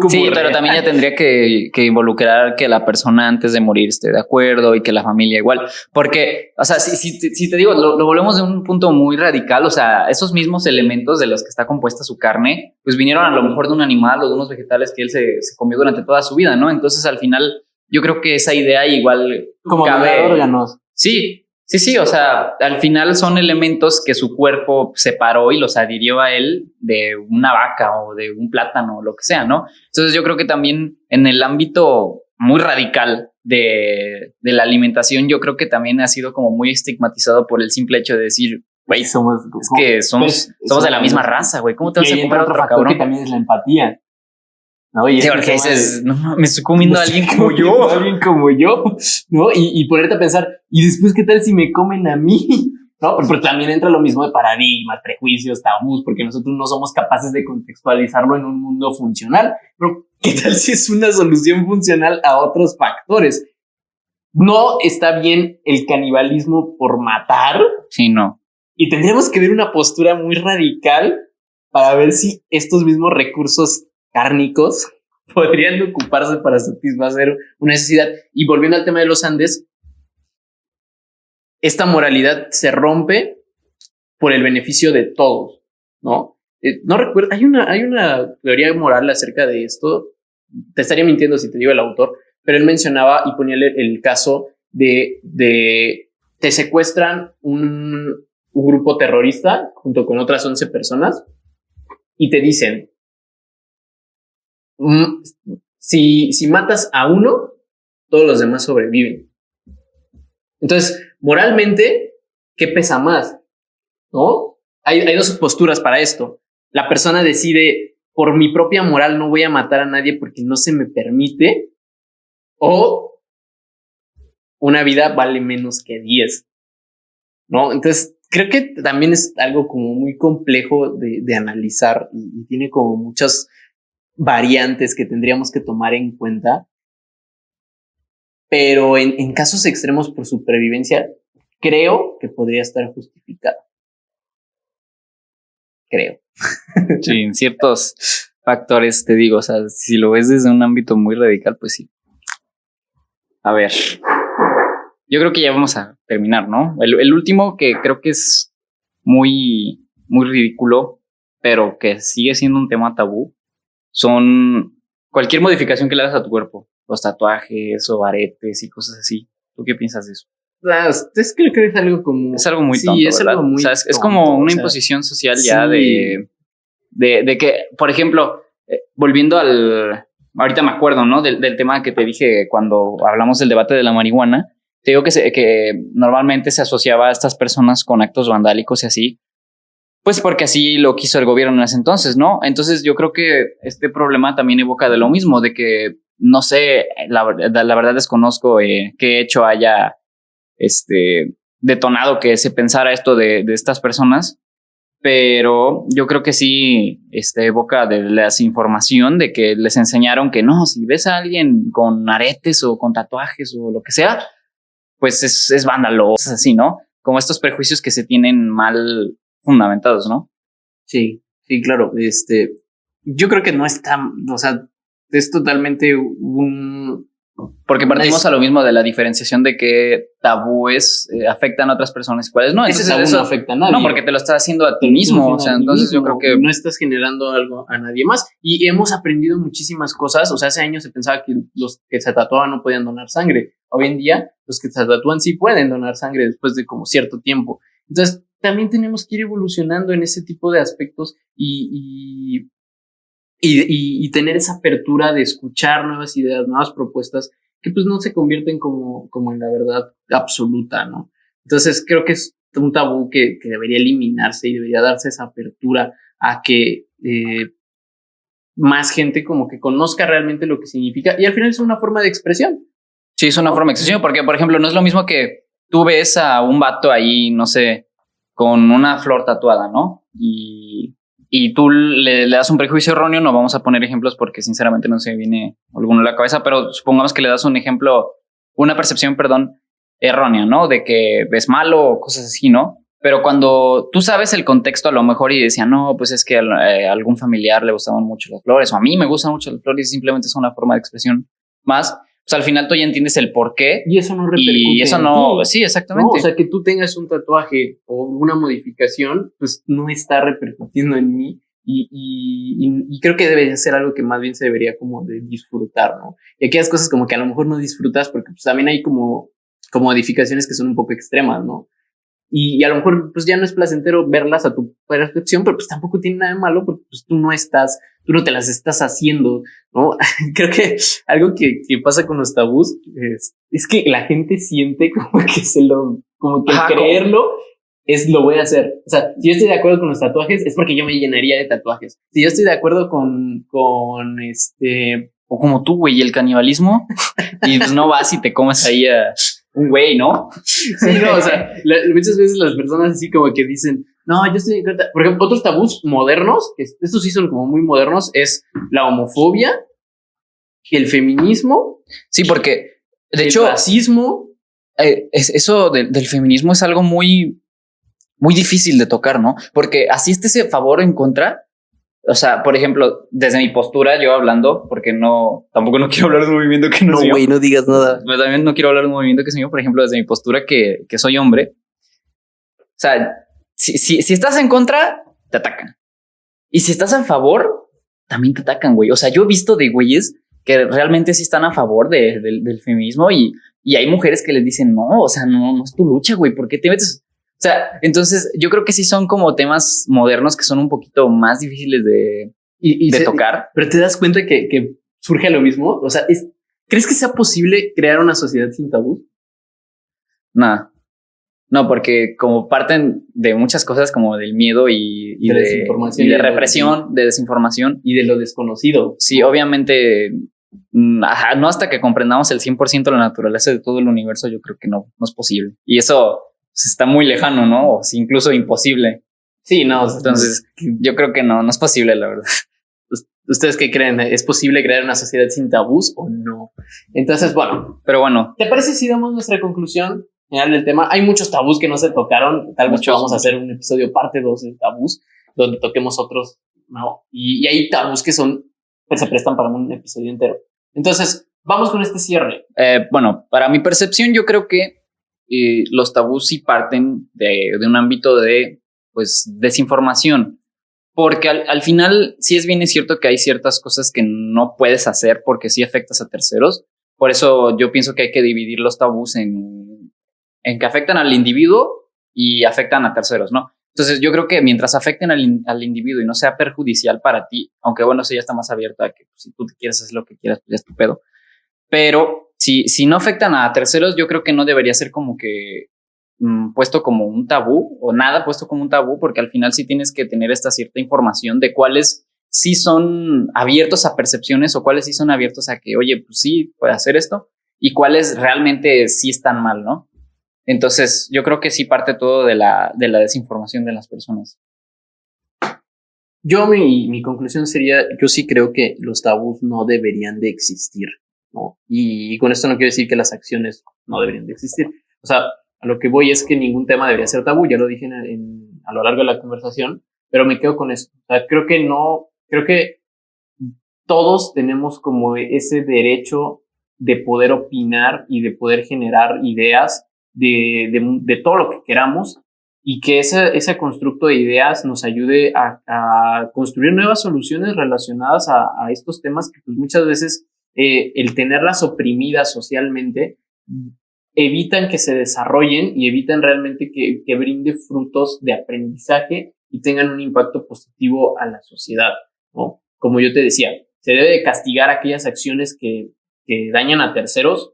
Sí, pero también ya tendría que, que, involucrar que la persona antes de morir esté de acuerdo y que la familia igual. Porque, o sea, si, si, si te digo, lo, volvemos de un punto muy radical, o sea, esos mismos elementos de los que está compuesta su carne, pues vinieron a lo mejor de un animal o de unos vegetales que él se, se comió durante toda su vida, ¿no? Entonces, al final, yo creo que esa idea igual... Como cabe, órganos. Sí, Sí, sí, o sea, al final son elementos que su cuerpo separó y los adhirió a él de una vaca o de un plátano o lo que sea, ¿no? Entonces yo creo que también en el ámbito muy radical de, de la alimentación, yo creo que también ha sido como muy estigmatizado por el simple hecho de decir, güey, somos, es que somos, pues, somos de la misma raza, güey, ¿cómo te vas a comprar otro, otro cabrón? que también es la empatía. ¿No? Y porque dices, no, me estoy comiendo a alguien como yo. alguien como yo, ¿no? Y, y, ponerte a pensar, ¿y después qué tal si me comen a mí? ¿No? Pero también entra lo mismo de paradigmas, prejuicios, tabús, porque nosotros no somos capaces de contextualizarlo en un mundo funcional. Pero, ¿qué tal si es una solución funcional a otros factores? No está bien el canibalismo por matar. Sí, no. Y tendríamos que ver una postura muy radical para ver si estos mismos recursos cárnicos podrían ocuparse para satisfacer una necesidad. Y volviendo al tema de los Andes, esta moralidad se rompe por el beneficio de todos, ¿no? Eh, no recuerdo, hay una, hay una teoría moral acerca de esto, te estaría mintiendo si te digo el autor, pero él mencionaba y ponía el, caso de, de, te secuestran un, un grupo terrorista junto con otras 11 personas y te dicen, si, si matas a uno, todos los demás sobreviven. Entonces, moralmente, ¿qué pesa más? ¿No? Hay, hay dos posturas para esto. La persona decide, por mi propia moral no voy a matar a nadie porque no se me permite, o una vida vale menos que 10. ¿No? Entonces, creo que también es algo como muy complejo de, de analizar y, tiene como muchas variantes que tendríamos que tomar en cuenta. Pero en, casos extremos por supervivencia, creo que podría estar justificado. Creo. Sí, en ciertos factores te digo, o sea, si lo ves desde un ámbito muy radical, pues sí. A ver, yo creo que ya vamos a terminar, ¿no? El, el, último que creo que es muy, muy ridículo, pero que sigue siendo un tema tabú, son cualquier modificación que le hagas a tu cuerpo, los tatuajes o aretes y cosas así. ¿Tú qué piensas de eso? Es que creo que es algo como... Es algo muy tonto, sí, es ¿verdad? Algo muy o sea, es, tonto, es, como una o sea, imposición social ya sí. de, de, de, que, por ejemplo, eh, volviendo al... Ahorita me acuerdo, ¿no? Del, del, tema que te dije cuando hablamos del debate de la marihuana. Te digo que, se, que normalmente se asociaba a estas personas con actos vandálicos y así. Pues porque así lo quiso el gobierno en ese entonces, ¿no? Entonces yo creo que este problema también evoca de lo mismo, de que, no sé, la, la verdad desconozco eh, qué hecho haya este, detonado que se pensara esto de, de, estas personas, pero yo creo que sí este, evoca de la desinformación de que les enseñaron que no, si ves a alguien con aretes o con tatuajes o lo que sea, pues es, es vándalo, es así, ¿no? Como estos prejuicios que se tienen mal fundamentados, ¿no? Sí, sí, claro. Este, yo creo que no está, o sea, es totalmente un, porque partimos es, a lo mismo de la diferenciación de que tabúes eh, afectan a otras personas y cuáles no. Entonces, ese tabú eso, no afecta a nadie. No, porque te lo estás haciendo a ti mismo. o sea, entonces mismo, yo creo que. No estás generando algo a nadie más. Y hemos aprendido muchísimas cosas. O sea, hace años se pensaba que los que se tatuaban no podían donar sangre. Hoy en día, los que se tatúan sí pueden donar sangre después de como cierto tiempo. Entonces, también tenemos que ir evolucionando en ese tipo de aspectos y, y y, y, tener esa apertura de escuchar nuevas ideas, nuevas propuestas que pues no se convierten como, como en la verdad absoluta, ¿no? Entonces creo que es un tabú que, que debería eliminarse y debería darse esa apertura a que eh, más gente como que conozca realmente lo que significa y al final es una forma de expresión. Sí, es una forma de expresión porque, por ejemplo, no es lo mismo que tú ves a un vato ahí, no sé, con una flor tatuada, ¿no? Y y tú le, le, das un prejuicio erróneo, no vamos a poner ejemplos porque sinceramente no se viene alguno a la cabeza, pero supongamos que le das un ejemplo, una percepción, perdón, errónea, ¿no? De que es malo o cosas así, ¿no? Pero cuando tú sabes el contexto a lo mejor y decía, no, pues es que a, eh, algún familiar le gustaban mucho las flores, o a mí me gustan mucho las flores y simplemente es una forma de expresión más, pues al final tú ya entiendes el por qué. Y eso no repercute. Y eso no, sí, exactamente. No, o sea, que tú tengas un tatuaje o una modificación, pues no está repercutiendo en mí. Y, y, y, creo que debe ser algo que más bien se debería como de disfrutar, ¿no? Y aquellas cosas como que a lo mejor no disfrutas porque pues también hay como, como modificaciones que son un poco extremas, ¿no? Y, y, a lo mejor pues ya no es placentero verlas a tu percepción, pero pues tampoco tiene nada de malo porque pues tú no estás, tú no te las estás haciendo, ¿no? Creo que algo que, que pasa con los tabús es, es, que la gente siente como que se lo, como que Ajá, creerlo como... es lo voy a hacer. O sea, si yo estoy de acuerdo con los tatuajes es porque yo me llenaría de tatuajes. Si yo estoy de acuerdo con, con este... O como tú, güey, el canibalismo, y pues no vas y te comes ahí a un güey, ¿no? Sí, no, o sea, la, muchas veces las personas así como que dicen, no, yo estoy en contra. Por ejemplo, otros tabús modernos, que estos sí son como muy modernos, es la homofobia, el feminismo. Sí, porque de el hecho, racismo. Eh, es, eso de, del feminismo es algo muy, muy difícil de tocar, ¿no? Porque así estés a favor o en contra. O sea, por ejemplo, desde mi postura, yo hablando, porque no, tampoco no quiero hablar de un movimiento que no No, güey, no digas nada. Pero también no quiero hablar de un movimiento que es mío, por ejemplo, desde mi postura que, que soy hombre. O sea, si, si, si estás en contra, te atacan. Y si estás a favor, también te atacan, güey. O sea, yo he visto de güeyes que realmente sí están a favor de, de, del feminismo y, y hay mujeres que les dicen, no, o sea, no, no es tu lucha, güey, ¿por qué te metes? O sea, entonces yo creo que sí son como temas modernos que son un poquito más difíciles de, Y, y de se- tocar. Pero te das cuenta que, que surge lo mismo. O sea, es- ¿crees que sea posible crear una sociedad sin tabú? Nada. No, porque como parten de muchas cosas como del miedo y, y De de, desinformación y de y de- represión, de desinformación. Y de lo desconocido. Sí, obviamente, mm, ajá, no hasta que comprendamos el 100% la naturaleza de todo el universo, yo creo que no, no es posible. Y eso pues, está muy lejano, ¿no? O si incluso imposible. Sí, no. Entonces, yo creo que no, no es posible, la verdad. ¿Ustedes qué creen? ¿Es posible crear una sociedad sin tabús o no? Entonces, bueno, Pero bueno, ¿te parece si damos nuestra conclusión general del tema? Hay muchos tabús que no se tocaron. Tal vez vamos a hacer un episodio parte 2 de tabús, donde toquemos otros, ¿no? Y, y hay tabús que son, que se prestan para un episodio entero. Entonces, vamos con este cierre. eh, bueno, para mi percepción, yo creo que eh, los tabús sí parten de, de un ámbito de, pues, desinformación. Porque al, al final, sí es bien es cierto que hay ciertas cosas que no puedes hacer porque sí afectas a terceros. Por eso yo pienso que hay que dividir los tabús en, en que afectan al individuo y afectan a terceros, ¿no? Entonces yo creo que mientras afecten al, in- al individuo y no sea perjudicial para ti, aunque bueno, eso ya está más abierto a que pues, si tú quieres hacer lo que quieras, pues ya es tu pedo. Pero si, si no afectan a terceros, yo creo que no debería ser como que mm, puesto como un tabú o nada puesto como un tabú, porque al final sí tienes que tener esta cierta información de cuáles sí son abiertos a percepciones o cuáles sí son abiertos a que, oye, pues sí, puede hacer esto y cuáles realmente sí están mal, ¿no? Entonces, yo creo que sí parte todo de la, de la desinformación de las personas. Yo, mi, mi conclusión sería, yo sí creo que los tabús no deberían de existir, Y, con esto no quiero decir que las acciones no deberían de existir. O sea, a lo que voy es que ningún tema debería ser tabú, ya lo dije a lo largo de la conversación, pero me quedo con eso. O sea, creo que no, creo que todos tenemos como ese derecho de poder opinar y de poder generar ideas de, de, de todo lo que queramos y que ese, ese constructo de ideas nos ayude a, a construir nuevas soluciones relacionadas a, a estos temas que pues, muchas veces eh, el tenerlas oprimidas socialmente evitan que se desarrollen y evitan realmente que, que brinde frutos de aprendizaje y tengan un impacto positivo a la sociedad, ¿no? Como yo te decía, se debe de castigar aquellas acciones que, que dañan a terceros,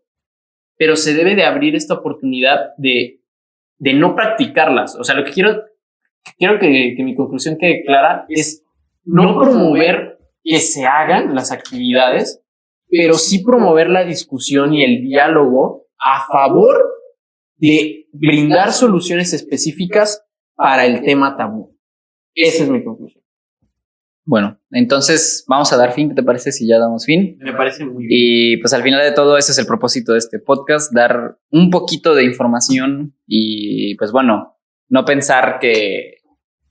pero se debe de abrir esta oportunidad de, de no practicarlas. O sea, lo que quiero, quiero que, que mi conclusión quede clara es no promover que se hagan las actividades, pero sí promover la discusión y el diálogo a favor de brindar soluciones específicas para el tema tabú. Esa es mi conclusión. Bueno, entonces vamos a dar fin, ¿qué te parece si ya damos fin? Me parece muy bien. Y pues al final de todo ese es el propósito de este podcast, dar un poquito de información y pues bueno, no pensar que,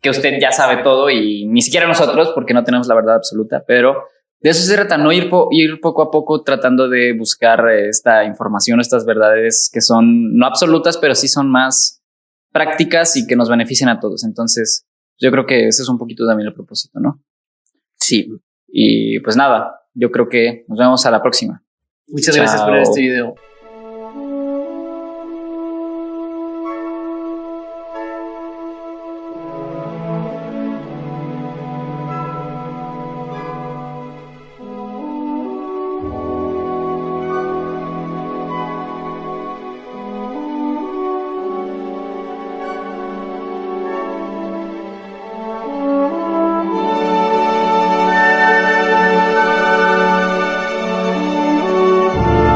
que usted ya sabe todo y ni siquiera nosotros porque no tenemos la verdad absoluta, pero de eso se trata, no ir, po- ir poco a poco tratando de buscar eh, esta información, estas verdades que son no absolutas, pero sí son más prácticas y que nos beneficien a todos. Entonces, yo creo que ese es un poquito también el propósito, ¿no? Sí. Y pues nada, yo creo que nos vemos a la próxima. Muchas gracias por este video.